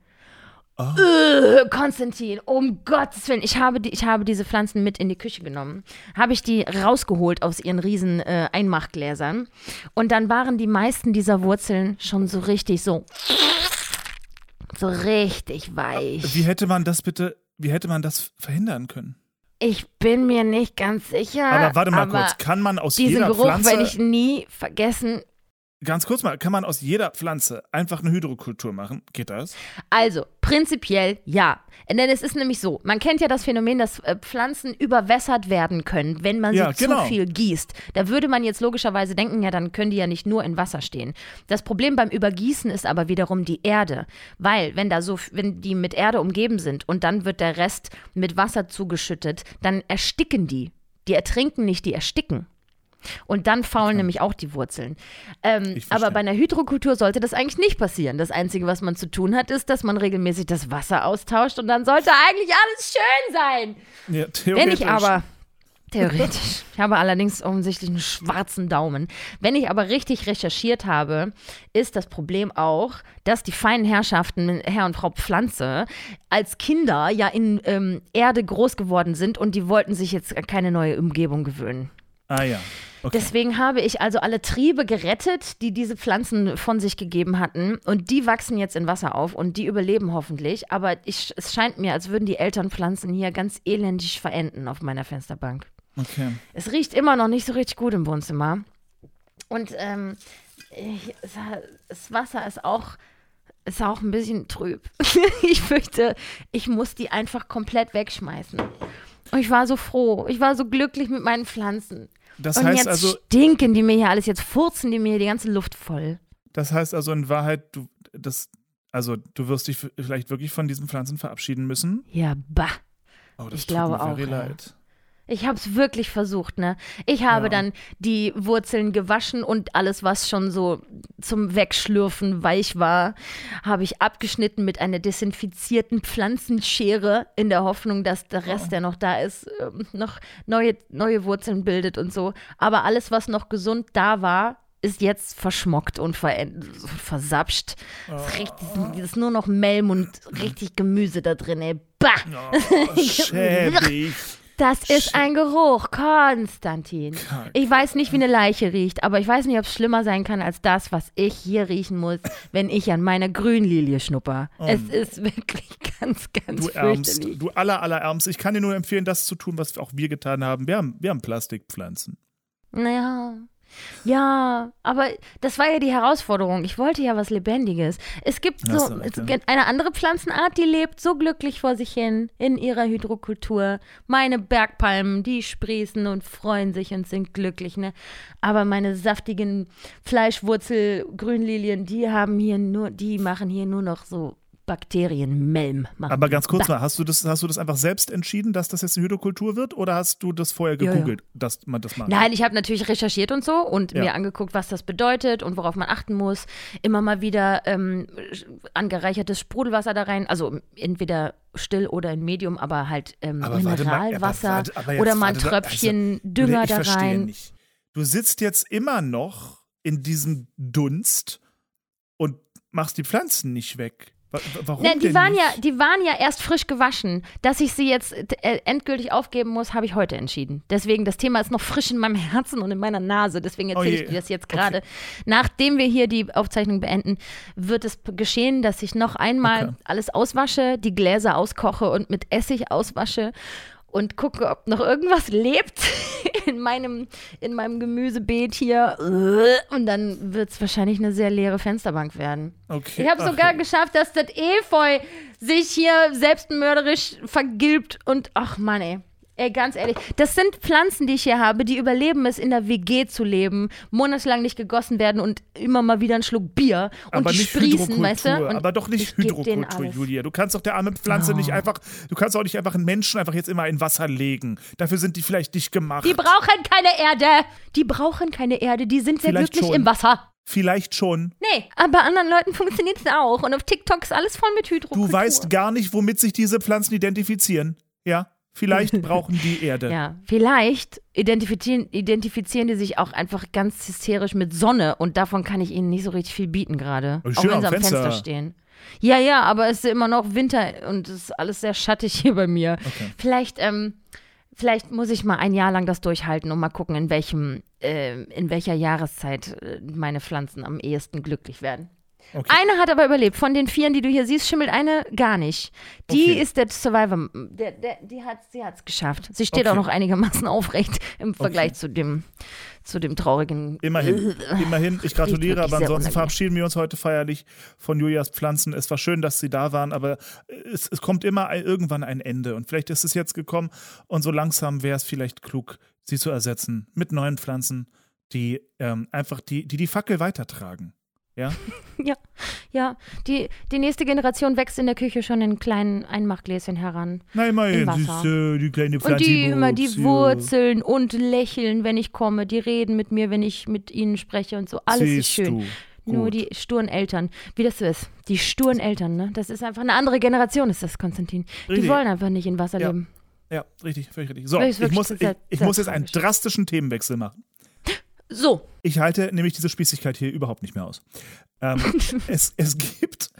Äh, Konstantin, um Gottes Willen, ich habe, die, ich habe diese Pflanzen mit in die Küche genommen. Habe ich die rausgeholt aus ihren riesen äh, Einmachgläsern. Und dann waren die meisten dieser Wurzeln schon so richtig so. So richtig weich. Wie hätte man das bitte, wie hätte man das verhindern können? Ich bin mir nicht ganz sicher. Aber warte mal aber kurz, kann man aus Diesen jeder Geruch Pflanze, werde ich nie vergessen. Ganz kurz mal, kann man aus jeder Pflanze einfach eine Hydrokultur machen? Geht das? Also, prinzipiell ja. Denn es ist nämlich so, man kennt ja das Phänomen, dass äh, Pflanzen überwässert werden können, wenn man Ja, sie genau. zu viel gießt. Da würde man jetzt logischerweise denken, ja, dann können die ja nicht nur in Wasser stehen. Das Problem beim Übergießen ist aber wiederum die Erde. Weil, wenn da so, wenn die mit Erde umgeben sind und dann wird der Rest mit Wasser zugeschüttet, dann ersticken die. Die ertrinken nicht, die ersticken. Und dann faulen nämlich auch die Wurzeln. Ähm, aber bei einer Hydrokultur sollte das eigentlich nicht passieren. Das Einzige, was man zu tun hat, ist, dass man regelmäßig das Wasser austauscht und dann sollte eigentlich alles schön sein. Ja, Wenn theoretisch. ich aber. Theoretisch. Ich habe allerdings offensichtlich einen schwarzen Daumen. Wenn ich aber richtig recherchiert habe, ist das Problem auch, dass die feinen Herrschaften, Herr und Frau Pflanze, als Kinder ja in ähm, Erde groß geworden sind und die wollten sich jetzt keine neue Umgebung gewöhnen. Ah ja. Okay. Deswegen habe ich also alle Triebe gerettet, die diese Pflanzen von sich gegeben hatten. Und die wachsen jetzt in Wasser auf und die überleben hoffentlich. Aber ich, es scheint mir, als würden die Elternpflanzen hier ganz elendig verenden auf meiner Fensterbank. okay. Es riecht immer noch nicht so richtig gut im Wohnzimmer. Und ähm, ich, das Wasser ist auch, ist auch ein bisschen trüb. ich fürchte, ich muss die einfach komplett wegschmeißen. Und ich war so froh. Ich war so glücklich mit meinen Pflanzen. Das Und heißt jetzt also, stinken die mir hier alles, jetzt furzen die mir hier die ganze Luft voll. das heißt also in Wahrheit, du, das, also du wirst dich vielleicht wirklich von diesen Pflanzen verabschieden müssen. Ja, bah. Oh, das Ich tut glaube mir auch, very ja. Ich habe es wirklich versucht, ne? Ich habe Ja. dann die Wurzeln gewaschen und alles, was schon so zum Wegschlürfen weich war, habe ich abgeschnitten mit einer desinfizierten Pflanzenschere in der Hoffnung, dass der Rest, der noch da ist, ähm, noch neue, neue Wurzeln bildet und so. Aber alles, was noch gesund da war, ist jetzt verschmockt und veränd- versapscht. Es riecht, es ist nur noch Melm und richtig Gemüse da drin, ey. Bah! Oh, schäbig. Das ist ein Geruch, Konstantin. Ich weiß nicht, wie eine Leiche riecht, aber ich weiß nicht, ob es schlimmer sein kann als das, was ich hier riechen muss, wenn ich an meiner Grünlilie schnupper. Es ist wirklich ganz, ganz Du ärmst, du aller, aller ärmst. Ich kann dir nur empfehlen, das zu tun, was auch wir getan haben. Wir haben, wir haben Plastikpflanzen. Naja. Ja, aber das war ja die Herausforderung. Ich wollte ja was Lebendiges. Es gibt so recht, es gibt eine andere Pflanzenart, die lebt so glücklich vor sich hin in ihrer Hydrokultur. Meine Bergpalmen, die sprießen und freuen sich und sind glücklich, ne? Aber meine saftigen Fleischwurzel-Grünlilien, die haben hier nur, die machen hier nur noch so Bakterienmelm machen. Aber ganz kurz mal, hast du, das, hast du das einfach selbst entschieden, dass das jetzt eine Hydrokultur wird oder hast du das vorher Ja, ja. gegoogelt, dass man das macht? Nein, ich habe natürlich recherchiert und so und Ja. mir angeguckt, was das bedeutet und worauf man achten muss. Immer mal wieder ähm, angereichertes Sprudelwasser da rein, also entweder still oder in Medium, aber halt ähm, Aber warte mal, aber Mineralwasser aber jetzt oder mal ein Tröpfchen also, Dünger ich da verstehe rein. Nicht. Du sitzt jetzt immer noch in diesem Dunst und machst die Pflanzen nicht weg. Wa- wa- Warum Ne, die denn waren nicht? ja, die waren ja erst frisch gewaschen. Dass ich sie jetzt äh, endgültig aufgeben muss, habe ich heute entschieden. Deswegen, das Thema ist noch frisch in meinem Herzen und in meiner Nase. Deswegen erzähle Oh ich dir das jetzt Okay. gerade. Nachdem wir hier die Aufzeichnung beenden, wird es geschehen, dass ich noch einmal Okay. alles auswasche, die Gläser auskoche und mit Essig auswasche und gucke, ob noch irgendwas lebt in meinem, in meinem Gemüsebeet hier. Und dann wird es wahrscheinlich eine sehr leere Fensterbank werden. Okay. Ich habe sogar geschafft, dass das Efeu sich hier selbstmörderisch vergilbt und ach Mann, ey. Ey, ganz ehrlich, das sind Pflanzen, die ich hier habe, die überleben es, in der WG zu leben, monatelang nicht gegossen werden und immer mal wieder einen Schluck Bier und aber die nicht sprießen, Hydrokultur, weißt du? Und aber doch nicht Hydrokultur. Julia. Du kannst doch der armen Pflanze nicht Oh. einfach, du kannst auch nicht einfach einen Menschen einfach jetzt immer in Wasser legen. Dafür sind die vielleicht nicht gemacht. Die brauchen keine Erde. Die brauchen keine Erde, die sind sehr Vielleicht glücklich schon. im Wasser. vielleicht schon. Nee, aber bei anderen Leuten funktioniert es auch. Und auf TikTok ist alles voll mit Hydrokultur. Du weißt gar nicht, womit sich diese Pflanzen identifizieren. Ja? Vielleicht brauchen die Erde. Ja, vielleicht identifizieren, identifizieren die sich auch einfach ganz hysterisch mit Sonne und davon kann ich ihnen nicht so richtig viel bieten gerade. Auch schön wenn sie am am Fenster. Fenster. stehen. Ja, ja, aber es ist immer noch Winter und es ist alles sehr schattig hier bei mir. Okay. Vielleicht, ähm, vielleicht muss ich mal ein Jahr lang das durchhalten und mal gucken, in welchem, äh, in welcher Jahreszeit äh, meine Pflanzen am ehesten glücklich werden. Okay. Eine hat aber überlebt. Von den vieren, die du hier siehst, schimmelt eine gar nicht. Die Okay. ist der Survivor. Der, der, die hat sie hat's geschafft. Sie steht Okay. auch noch einigermaßen aufrecht im Vergleich zu dem, zu dem traurigen. Immerhin, immerhin. Ich gratuliere, aber ansonsten verabschieden wir uns heute feierlich von Julias Pflanzen. Es war schön, dass sie da waren, aber es, es kommt immer ein, irgendwann ein Ende. Und vielleicht ist es jetzt gekommen und so langsam wäre es vielleicht klug, sie zu ersetzen mit neuen Pflanzen, die ähm, einfach die, die die Fackel weitertragen. Ja? Ja, ja. Die, die nächste Generation wächst in der Küche schon in kleinen Einmachgläschen heran. Na, immerhin, Im Wasser. siehst du, die kleine Pflanze. Und die immer die ja. Wurzeln und lächeln, wenn ich komme. Die reden mit mir, wenn ich mit ihnen spreche und so. Alles ist Siehst schön. Du. Nur Gut. die sturen Eltern, wie das so ist. Die sturen Eltern, ne? Das ist einfach eine andere Generation, ist das, Konstantin. Die Richtig. wollen einfach nicht in Wasser Ja. leben. Ja, richtig, völlig richtig. So, Das ist ich muss, ich, ich muss jetzt einen drastischen Themenwechsel machen. So, Ich halte nämlich diese Spießigkeit hier überhaupt nicht mehr aus. Ähm, es, es gibt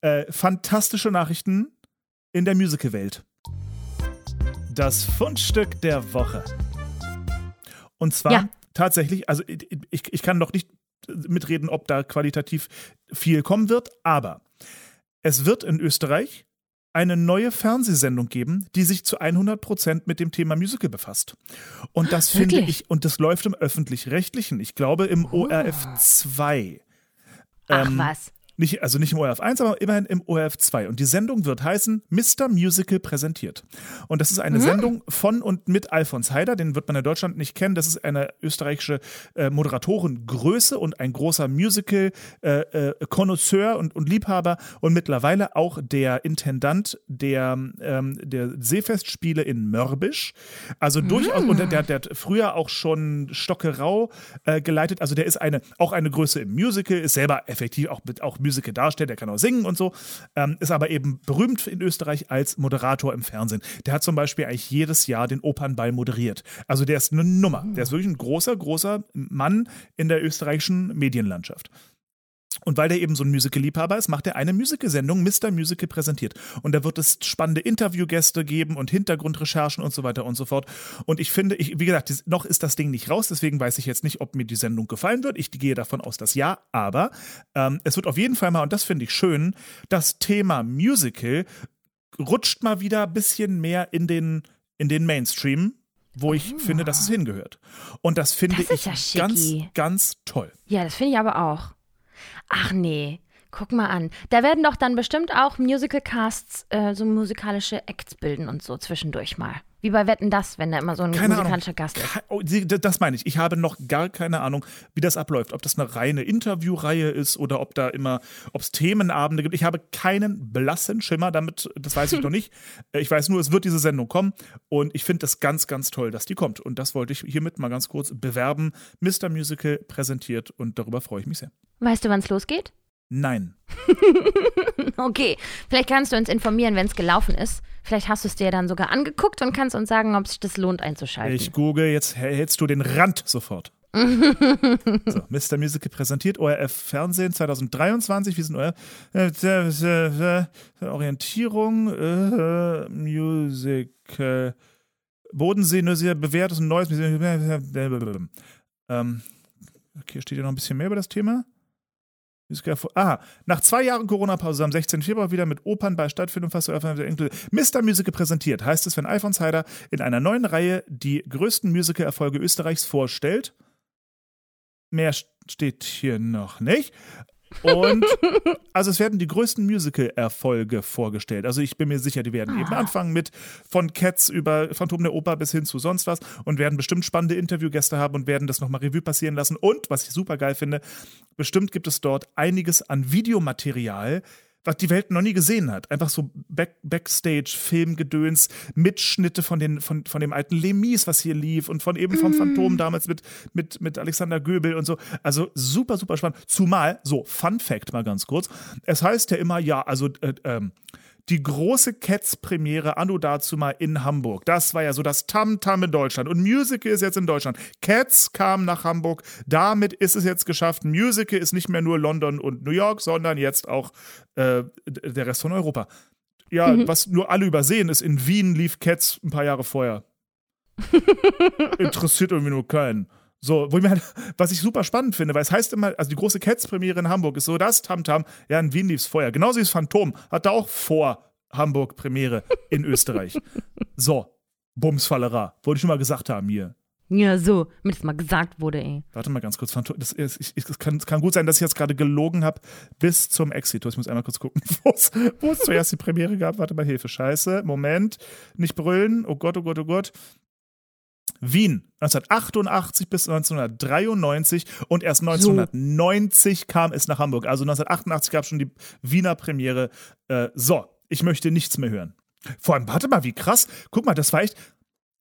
äh, fantastische Nachrichten in der Musical-Welt. Das Fundstück der Woche. Und zwar Ja. tatsächlich, also ich, ich, ich kann noch nicht mitreden, ob da qualitativ viel kommen wird, aber es wird in Österreich eine neue Fernsehsendung geben, die sich zu 100% mit dem Thema Musical befasst. Und das finde Wirklich? ich, und das läuft im Öffentlich-Rechtlichen, ich glaube im ORF 2. ach Ähm, was. Nicht, also nicht im ORF 1, aber immerhin im ORF 2. Und die Sendung wird heißen Mr. Musical präsentiert. Und das ist eine Sendung von und mit Alfons Heider, den wird man in Deutschland nicht kennen. Das ist eine österreichische äh, Moderatorengröße und ein großer Musical-Konnoisseur und, und Liebhaber und mittlerweile auch der Intendant der, ähm, der Seefestspiele in Mörbisch. Also durchaus, und der, der, hat früher auch schon Stockerau äh, geleitet. Also der ist eine, auch eine Größe im Musical, ist selber effektiv auch mit auch Musical darstellt, der kann auch singen und so, ähm, ist aber eben berühmt in Österreich als Moderator im Fernsehen. Der hat zum Beispiel eigentlich jedes Jahr den Opernball moderiert. Also der ist eine Nummer. Der ist wirklich ein großer, großer Mann in der österreichischen Medienlandschaft. Und weil der eben so ein Musical-Liebhaber ist, macht er eine Musical-Sendung, Mr. Musical präsentiert. Und da wird es spannende Interviewgäste geben und Hintergrundrecherchen und so weiter und so fort. Und ich finde, ich, wie gesagt, noch ist das Ding nicht raus, deswegen weiß ich jetzt nicht, ob mir die Sendung gefallen wird. Ich gehe davon aus, dass ja, aber ähm, es wird auf jeden Fall mal, und das finde ich schön, das Thema Musical rutscht mal wieder ein bisschen mehr in den, in den Mainstream, wo ich finde, dass es hingehört. Und das finde Das ich ja ganz, ganz toll. Ja, das finde ich aber auch. Ach nee, guck mal an. Da werden doch dann bestimmt auch Musical-Casts äh, so musikalische Acts bilden und so zwischendurch mal. Wie bei Wetten das, wenn da immer so ein Keine musikalischer Ahnung. Gast ist. Oh, das meine ich. Ich habe noch gar keine Ahnung, wie das abläuft. Ob das eine reine Interviewreihe ist oder ob da immer, ob es Themenabende gibt. Ich habe keinen blassen Schimmer damit, das weiß ich noch nicht. Äh, Ich weiß nur, es wird diese Sendung kommen und ich finde das ganz, ganz toll, dass die kommt. Und das wollte ich hiermit mal ganz kurz bewerben. Mr. Musical präsentiert und darüber freue ich mich sehr. Weißt du, wann es losgeht? Nein. Okay, vielleicht kannst du uns informieren, wenn es gelaufen ist. Vielleicht hast du es dir dann sogar angeguckt und kannst uns sagen, ob es sich das lohnt einzuschalten. Ich google, jetzt hältst du den Rand sofort. so, Mr. Musical präsentiert ORF Fernsehen 2023. Wir sind euer äh, äh, Orientierung äh, Musical Bodensee nur sehr bewährtes und neues ähm, Okay, steht ja noch ein bisschen mehr über das Thema. Ah, nach zwei Jahren Corona-Pause am 16. Februar wieder mit Opern bei Stadtfilm fast Mr. Musical präsentiert, heißt es, wenn Alfons Heider in einer neuen Reihe die größten Musical-Erfolge Österreichs vorstellt. Mehr steht hier noch nicht. Und also es werden die größten Musical-Erfolge vorgestellt. Also ich bin mir sicher, die werden eben anfangen mit von Cats über Phantom der Oper bis hin zu sonst was und werden bestimmt spannende Interviewgäste haben und werden das nochmal Revue passieren lassen. Und, was ich super geil finde, bestimmt gibt es dort einiges an Videomaterial, was die Welt noch nie gesehen hat. Einfach so Back Backstage, Filmgedöns, Mitschnitte von, den, von, von dem alten Lemis, was hier lief und von eben vom Phantom damals mit, mit, mit Alexander Göbel und so. Also super, super spannend. Zumal, so, Fun Fact mal ganz kurz. Es heißt ja immer, ja, also äh, ähm, die große Cats-Premiere anno dazu mal in Hamburg. Das war ja so das Tam-Tam in Deutschland. Und Musical ist jetzt in Deutschland. Cats kam nach Hamburg. Damit ist es jetzt geschafft. Musical ist nicht mehr nur London und New York, sondern jetzt auch äh, der Rest von Europa. Ja, was nur alle übersehen ist, in Wien lief Cats ein paar Jahre vorher. Interessiert irgendwie nur keinen. So, wo ich mir halt, was ich super spannend finde, weil es heißt immer, also die große Cats-Premiere in Hamburg ist so das Tamtam, ja, in Wien lief es vorher. Genauso wie das Phantom hat da auch vor Hamburg Premiere in Österreich. So, Bumsfallera, wollte ich schon mal gesagt haben hier. Ja, so, damit es mal gesagt wurde, ey. Warte mal ganz kurz, Phantom, das, ist, ich, es kann, es kann gut sein, dass ich jetzt gerade gelogen habe bis zum Exitus. Ich muss einmal kurz gucken, wo es zuerst die Premiere gab. Warte mal, Hilfe, scheiße, Moment, nicht brüllen, oh Gott, oh Gott, oh Gott. Wien 1988 bis 1993 und erst 1990 kam es nach Hamburg. Also 1988 gab es schon die Wiener Premiere. Äh, so, ich möchte nichts mehr hören. Vor allem, warte mal, wie krass. Guck mal, das war echt.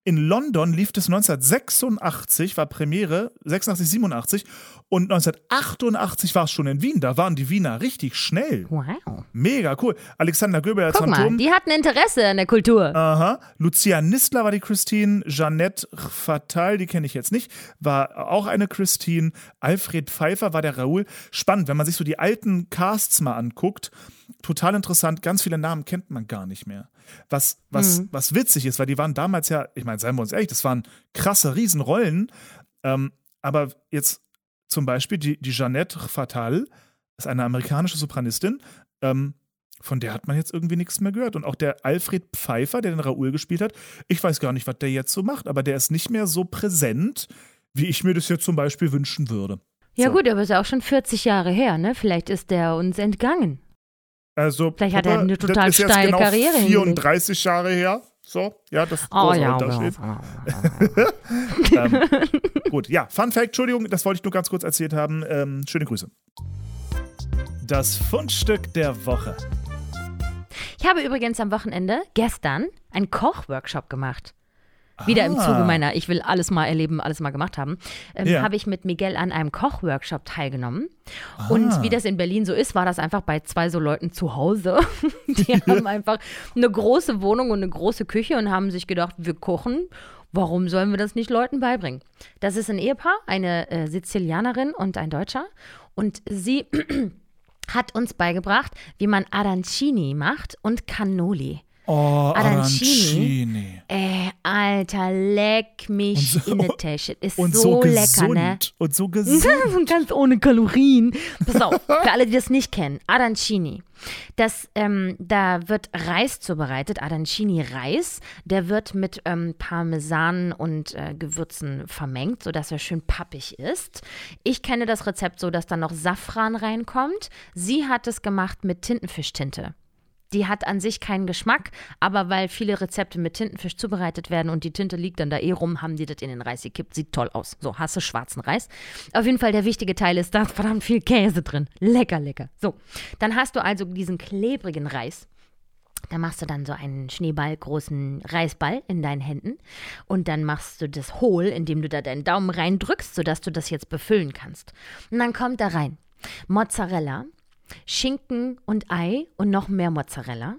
In London lief das 1986, war Premiere, 86, 87 und 1988 war es schon in Wien. Da waren die Wiener richtig schnell. Wow. Mega cool. Alexander Göbel als Guck mal, Phantom. die hatten Interesse an der Kultur. Aha. Lucia Nistler war die Christine. Jeannette Fatal, die kenne ich jetzt nicht, war auch eine Christine. Alfred Pfeiffer war der Raoul. Spannend, wenn man sich so die alten Casts mal anguckt. Total interessant. Ganz viele Namen kennt man gar nicht mehr. Was, was, was witzig ist, weil die waren damals ja, ich meine, seien wir uns ehrlich, das waren krasse Riesenrollen. Ähm, aber jetzt zum Beispiel die, die Jeannette Fatal ist eine amerikanische Sopranistin. Ähm, von der hat man jetzt irgendwie nichts mehr gehört. Und auch der Alfred Pfeiffer, der den Raoul gespielt hat, ich weiß gar nicht, was der jetzt so macht, aber der ist nicht mehr so präsent, wie ich mir das jetzt zum Beispiel wünschen würde. Ja So. gut, aber ist ja auch schon 40 Jahre her, ne? Vielleicht ist der uns entgangen. Also, Vielleicht hat er Papa, eine total steile genau Karriere hingelegt. 34 Jahre her. So, ja, das ist ein Oh ja, Unterschied. ja. ähm, gut, ja, Fun Fact, Entschuldigung, das wollte ich nur ganz kurz erzählt haben. Ähm, schöne Grüße. Das Fundstück der Woche. Ich habe übrigens am Wochenende, gestern, einen Kochworkshop gemacht. Wieder im Ah. Zuge meiner, ich will alles mal erleben, alles mal gemacht haben, ähm, Ja. habe ich mit Miguel an einem Kochworkshop teilgenommen. Und Ah. wie das in Berlin so ist, war das einfach bei zwei so Leuten zu Hause. Die haben einfach eine große Wohnung und eine große Küche und haben sich gedacht, wir kochen. Warum sollen wir das nicht Leuten beibringen? Das ist ein Ehepaar, eine äh, Sizilianerin und ein Deutscher. Und sie hat uns beigebracht, wie man Arancini macht und Cannoli. Oh, Arancini. Arancini. Äh, Alter, leck mich so- in die Tasche. Ist Und so, so, lecker, gesund. ne? Und so gesund. Und ganz ohne Kalorien. Pass auf, für alle, die das nicht kennen, Arancini. Das, ähm, da wird Reis zubereitet, Arancini-Reis. Der wird mit ähm, Parmesan und äh, Gewürzen vermengt, sodass er schön pappig ist. Ich kenne das Rezept so, dass da noch Safran reinkommt. Sie hat es gemacht mit Tintenfischtinte. Die hat an sich keinen Geschmack, aber weil viele Rezepte mit Tintenfisch zubereitet werden und die Tinte liegt dann da eh rum, haben die das in den Reis gekippt. Sieht toll aus. So, hast du schwarzen Reis. Auf jeden Fall der wichtige Teil ist, da ist verdammt viel Käse drin. Lecker, lecker. So, dann hast du also diesen klebrigen Reis. Da machst du dann so einen schneeballgroßen Reisball in deinen Händen und dann machst du das hohl, indem du da deinen Daumen reindrückst, sodass du das jetzt befüllen kannst. Und dann kommt da rein Mozzarella, Schinken und Ei und noch mehr Mozzarella.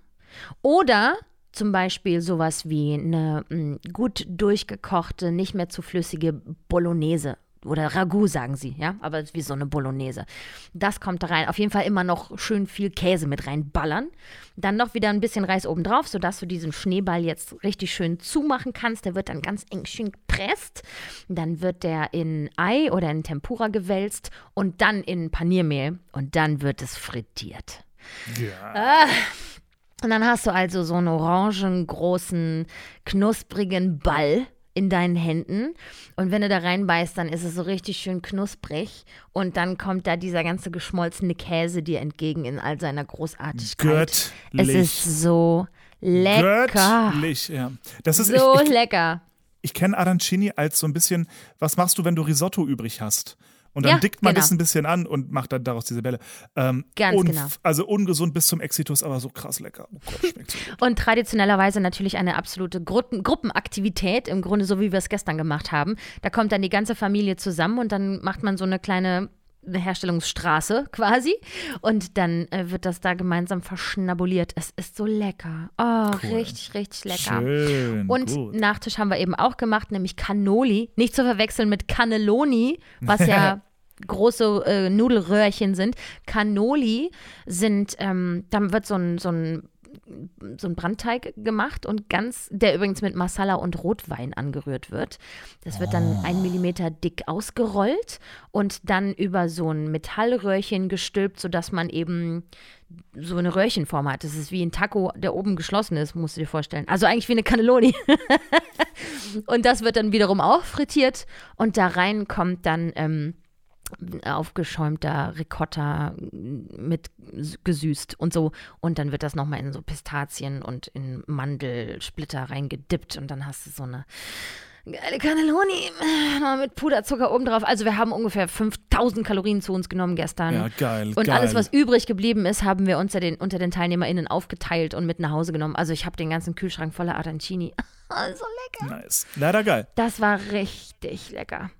Oder zum Beispiel sowas wie eine mm, gut durchgekochte, nicht mehr zu flüssige Bolognese oder Ragout sagen sie, ja, aber wie so eine Bolognese. Das kommt da rein. Auf jeden Fall immer noch schön viel Käse mit reinballern. Dann noch wieder ein bisschen Reis obendrauf, sodass du diesen Schneeball jetzt richtig schön zumachen kannst. Der wird dann ganz eng schön gepresst. Dann wird der in Ei oder in Tempura gewälzt und dann in Paniermehl und dann wird es frittiert. Ja. Ah. Und dann hast du also so einen orangengroßen, knusprigen Ball in deinen Händen. Und wenn du da reinbeißt, dann ist es so richtig schön knusprig. Und dann kommt da dieser ganze geschmolzene Käse dir entgegen in all seiner Großartigkeit. Göttlich. Es ist so lecker. Göttlich, ja. Das ist, So ich, ich, lecker. ich kenne Arancini als so ein bisschen, was machst du, wenn du Risotto übrig hast? Und dann Ja, dickt man genau. das ein bisschen an und macht dann daraus diese Bälle. Ähm, Ganz genau. Also ungesund bis zum Exitus, aber so krass lecker. Oh Gott, schmeckt so. Und traditionellerweise natürlich eine absolute Gruppen Gruppenaktivität, im Grunde so wie wir es gestern gemacht haben. Da kommt dann die ganze Familie zusammen und dann macht man so eine kleine Herstellungsstraße quasi und dann äh, wird das da gemeinsam verschnabuliert. Es ist so lecker. Oh, Cool. richtig, richtig lecker. Schön, Und gut. Nachtisch haben wir eben auch gemacht, nämlich Cannoli. Nicht zu verwechseln mit Cannelloni, was ja große äh, Nudelröhrchen sind. Cannoli sind, ähm, dann wird so ein, so ein so ein Brandteig gemacht und ganz, der übrigens mit Masala und Rotwein angerührt wird. Das wird dann ein Millimeter dick ausgerollt und dann über so ein Metallröhrchen gestülpt, sodass man eben so eine Röhrchenform hat. Das ist wie ein Taco, der oben geschlossen ist, musst du dir vorstellen. Also eigentlich wie eine Cannelloni. und das wird dann wiederum auch frittiert und da rein kommt dann ähm, aufgeschäumter Ricotta mit gesüßt und so. Und dann wird das nochmal in so Pistazien und in Mandelsplitter reingedippt und dann hast du so eine geile Cannelloni äh, mit Puderzucker oben drauf. Also wir haben ungefähr 5000 Kalorien zu uns genommen gestern. Ja, geil. Und geil. alles, was übrig geblieben ist, haben wir unter den, unter den TeilnehmerInnen aufgeteilt und mit nach Hause genommen. Also ich habe den ganzen Kühlschrank voller Arancini. so lecker. Nice. Leider geil. Das war richtig lecker.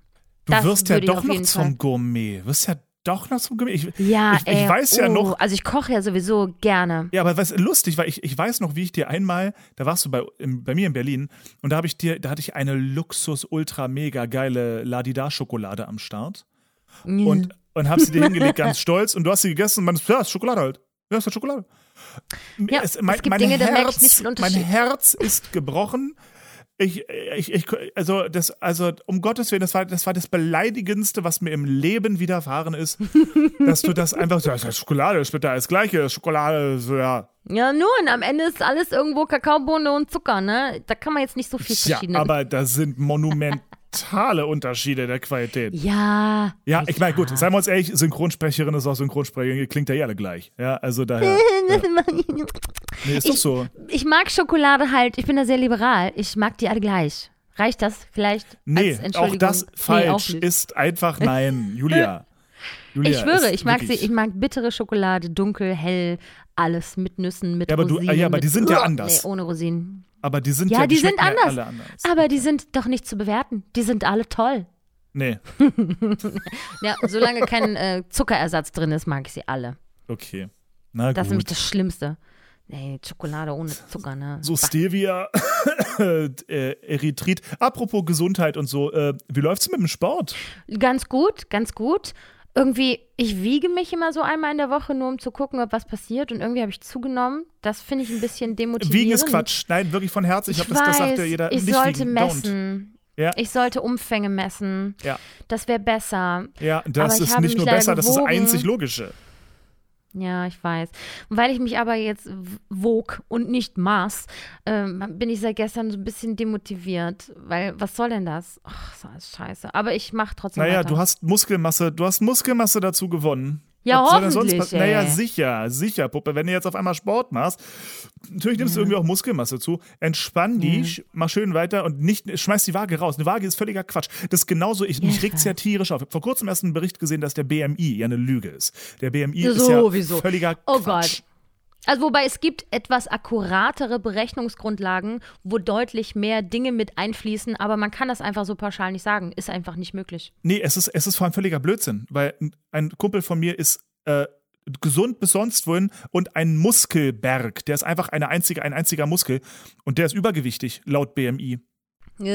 Du Das wirst ja doch noch zum Fall- Gourmet. Wirst ja doch noch zum Gourmet. Ich, Ja, ich, ich ey, weiß ja oh, noch, Also ich koche ja sowieso gerne. Ja, aber was lustig, weil ich, ich weiß noch, wie ich dir einmal, da warst du bei, im, bei mir in Berlin und da habe ich dir, da hatte ich eine Luxus ultra mega geile Ladida Schokolade am Start und und habe sie dir hingelegt ganz stolz und du hast sie gegessen und meinst, ja, ist Schokolade halt. Ja, ist halt Schokolade. Ja, es gibt Dinge, da merke ich nicht viel mein Unterschied. Herz ist gebrochen. Ich, ich, ich, also, das, also, um Gottes Willen, das war, das war das Beleidigendste, was mir im Leben widerfahren ist, dass du das einfach so, das ist Schokolade, das wird da alles Gleiche, Schokolade, so, ja, Ja, nun, am Ende ist alles irgendwo Kakaobohne und Zucker, ne? Da kann man jetzt nicht so viel Ja, verschiedene. aber da sind monumentale Unterschiede der Qualität. ja. Ja, ich meine, gut, seien wir uns ehrlich, Synchronsprecherin ist auch Synchronsprecherin, klingt ja eh alle gleich. Ja, also daher. Ja. Nee, ist doch so. Ich mag Schokolade halt, ich bin da sehr liberal. Ich mag die alle gleich. Reicht das vielleicht? Nee, auch das Nee, falsch auch nicht. ist einfach nein. Julia. Julia Ich schwöre, ich mag sie, wirklich- ich mag bittere Schokolade, dunkel, hell, alles mit Nüssen, mit Ja, aber du- Rosinen. ja, aber die sind ja anders. Nee, ohne Rosinen. Aber die sind ja, Ja, die sind schmecken ja anders. alle anders. Aber die sind doch nicht zu bewerten. Die sind alle toll. Nee, Ja, solange kein äh, Zuckerersatz drin ist, mag ich sie alle. okay. Na Das ist nämlich gut. das Schlimmste. Nee, Schokolade ohne Zucker, ne? So Stevia, äh, Erythrit. Apropos Gesundheit und so, äh, wie läuft's mit dem Sport? Ganz gut, ganz gut. Irgendwie, ich wiege mich immer so einmal in der Woche, nur um zu gucken, ob was passiert. Und irgendwie habe ich zugenommen. Das finde ich ein bisschen demotivierend. Wiegen ist Quatsch. Nein, wirklich von Herzen. Ich, Ich hab das, das sagt ja jeder. ich nicht sollte wiegen. Don't. messen. Ja. Ich sollte Umfänge messen. Ja. Das wäre besser. Ja, das ist nicht nur besser, das ist das gewogen. einzig Logische. Ja, ich weiß. Und weil ich mich aber jetzt wog und nicht maß, ähm, bin ich seit gestern so ein bisschen demotiviert. Weil, was soll denn das? Ach, so ist scheiße. Aber ich mache trotzdem Naja, weiter. du hast Muskelmasse, du hast Muskelmasse dazu gewonnen. Ja, Was hoffentlich. sonst Naja, sicher, sicher, Puppe. Wenn du jetzt auf einmal Sport machst, natürlich nimmst du irgendwie auch Muskelmasse zu. Entspann die, sch- mach schön weiter und nicht schmeiß die Waage raus. Eine Waage ist völliger Quatsch. Das ist genauso, ich, mich Ja, regt's ja tierisch auf. Ich hab vor kurzem erst einen Bericht gesehen, dass der BMI ja eine Lüge ist. Der BMI Ja, ist ja sowieso. völliger Oh Quatsch. Gott. Also wobei es gibt etwas akkuratere Berechnungsgrundlagen, wo deutlich mehr Dinge mit einfließen, aber man kann das einfach so pauschal nicht sagen. Ist einfach nicht möglich. Nee, es ist, es ist vor allem völliger Blödsinn, weil ein- Kumpel von mir ist äh, gesund bis sonst wohin und ein Muskelberg. Der ist einfach eine einzige, ein einziger Muskel und der ist übergewichtig, laut BMI. So,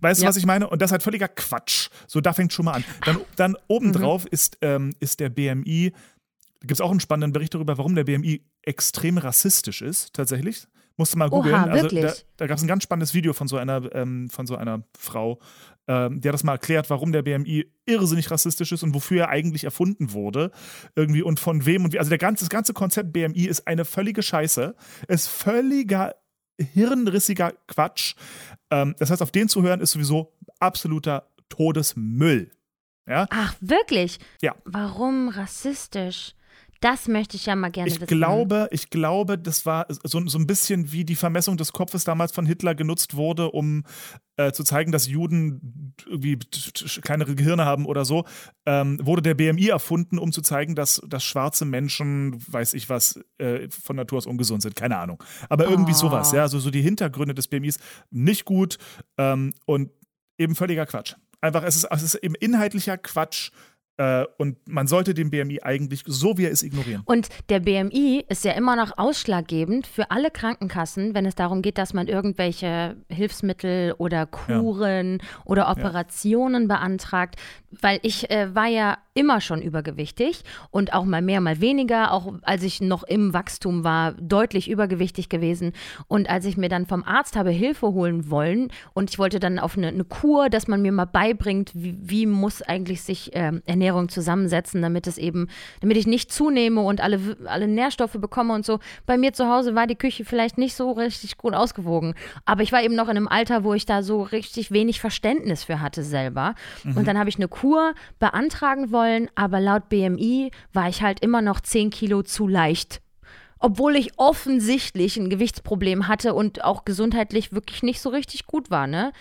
weißt du, ja. was ich meine? Und das ist halt völliger Quatsch. So, da fängt schon mal an. Dann, dann obendrauf ist, ähm, ist der BMI, da gibt es auch einen spannenden Bericht darüber, warum der BMI extrem rassistisch ist, tatsächlich. Musste mal googeln. Also da, da gab es ein ganz spannendes Video von so einer, ähm, von so einer Frau, ähm, die hat das mal erklärt, warum der BMI irrsinnig rassistisch ist und wofür er eigentlich erfunden wurde. Irgendwie und von wem und wie. Also der ganze, das ganze Konzept BMI ist eine völlige Scheiße. Ist völliger hirnrissiger Quatsch. Ähm, das heißt, auf den zu hören ist sowieso absoluter Todesmüll. Ja? Ach, wirklich? Ja. Warum rassistisch? Das möchte ich ja mal gerne Ich wissen. glaube, ich glaube, das war so, so ein bisschen wie die Vermessung des Kopfes damals von Hitler genutzt wurde, um äh, zu zeigen, dass Juden irgendwie kleinere Gehirne haben oder so. Ähm, wurde der BMI erfunden, um zu zeigen, dass, dass schwarze Menschen, weiß ich was, äh, von Natur aus ungesund sind. Keine Ahnung. Aber irgendwie Oh. sowas, ja. Also so die Hintergründe des BMIs nicht gut ähm, und eben völliger Quatsch. Einfach, es ist, es ist eben inhaltlicher Quatsch. Äh, und man sollte den BMI eigentlich, so wie er ist, ignorieren. Und der BMI ist ja immer noch ausschlaggebend für alle Krankenkassen, wenn es darum geht, dass man irgendwelche Hilfsmittel oder Kuren oder Operationen beantragt. Weil ich äh, war ja immer schon übergewichtig und auch mal mehr, mal weniger, auch als ich noch im Wachstum war, deutlich übergewichtig gewesen. Und als ich mir dann vom Arzt habe Hilfe holen wollen und ich wollte dann auf eine, eine Kur, dass man mir mal beibringt, wie, wie muss eigentlich sich ähm, Ernährung zusammensetzen, damit es eben, damit ich nicht zunehme und alle, alle Nährstoffe bekomme und so. Bei mir zu Hause war die Küche vielleicht nicht so richtig gut ausgewogen. Aber ich war eben noch in einem Alter, wo ich da so richtig wenig Verständnis für hatte selber. Und dann habe ich eine Kur beantragen wollen, aber laut BMI war ich halt immer noch 10 Kilo zu leicht obwohl ich offensichtlich ein Gewichtsproblem hatte und auch gesundheitlich wirklich nicht so richtig gut war, ne?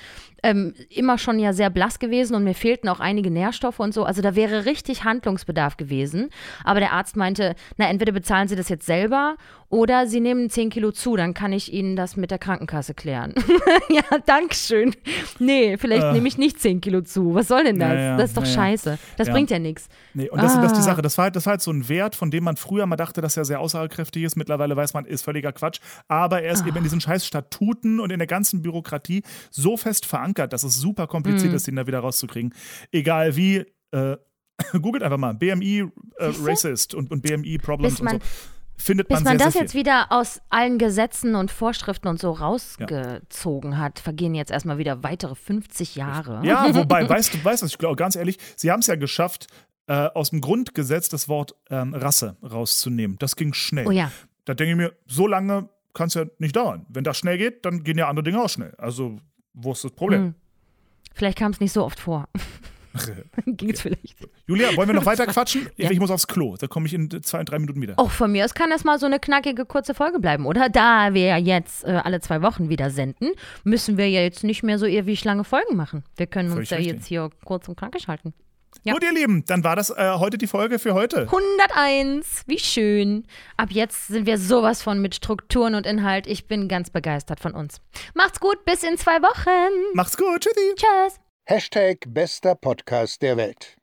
Ähm, immer schon ja sehr blass gewesen und mir fehlten auch einige Nährstoffe und so. Also da wäre richtig Handlungsbedarf gewesen. Aber der Arzt meinte, na, entweder bezahlen Sie das jetzt selber oder Sie nehmen 10 Kilo zu, dann kann ich Ihnen das mit der Krankenkasse klären. ja, Dankeschön. Nee, vielleicht Äh. nehme ich nicht 10 Kilo zu. Was soll denn das? Ja, ja, das ist doch ja, ja. scheiße. Das Ja. bringt ja nichts. Nee, und das, das ist die Ah. Sache. Das war, halt, das war halt so ein Wert, von dem man früher mal dachte, dass er sehr aussagekräftig ist. Mittlerweile weiß man, ist völliger Quatsch. Aber er ist eben in diesen scheiß Statuten und in der ganzen Bürokratie so fest verankert, dass es super kompliziert Mhm. ist, ihn da wieder rauszukriegen. Egal wie. Äh, googelt einfach mal BMI äh? Racist und, und BMI Problems man- und so. Findet Bis man, man sehr, das sehr jetzt wieder aus allen Gesetzen und Vorschriften und so rausgezogen hat, vergehen jetzt erstmal wieder weitere 50 Jahre. Ja, wobei, weißt du, weißt du, ich glaube ganz ehrlich, sie haben es ja geschafft, äh, aus dem Grundgesetz das Wort ähm, Rasse rauszunehmen. Das ging schnell. Oh ja. Da denke ich mir, so lange kann es ja nicht dauern. Wenn das schnell geht, dann gehen ja andere Dinge auch schnell. Also, wo ist das Problem? Hm. Vielleicht kam es nicht so oft vor. Ging es vielleicht. Julia, wollen wir noch weiter quatschen? Ja. Ich muss aufs Klo. Da komme ich in zwei, drei Minuten wieder. Auch von mir aus kann das mal so eine knackige, kurze Folge bleiben, oder? Da wir ja jetzt äh, alle zwei Wochen wieder senden, müssen wir ja jetzt nicht mehr so ewig lange Folgen machen. Wir können uns Völlig ja richtig. jetzt hier kurz und knackig halten. Ja. Gut, ihr Lieben, dann war das äh, heute die Folge für heute. 101, wie schön. Ab jetzt sind wir sowas von mit Strukturen und Inhalt. Ich bin ganz begeistert von uns. Macht's gut, bis in zwei Wochen. Macht's gut, tschüssi. Tschüss. Hashtag bester Podcast der Welt.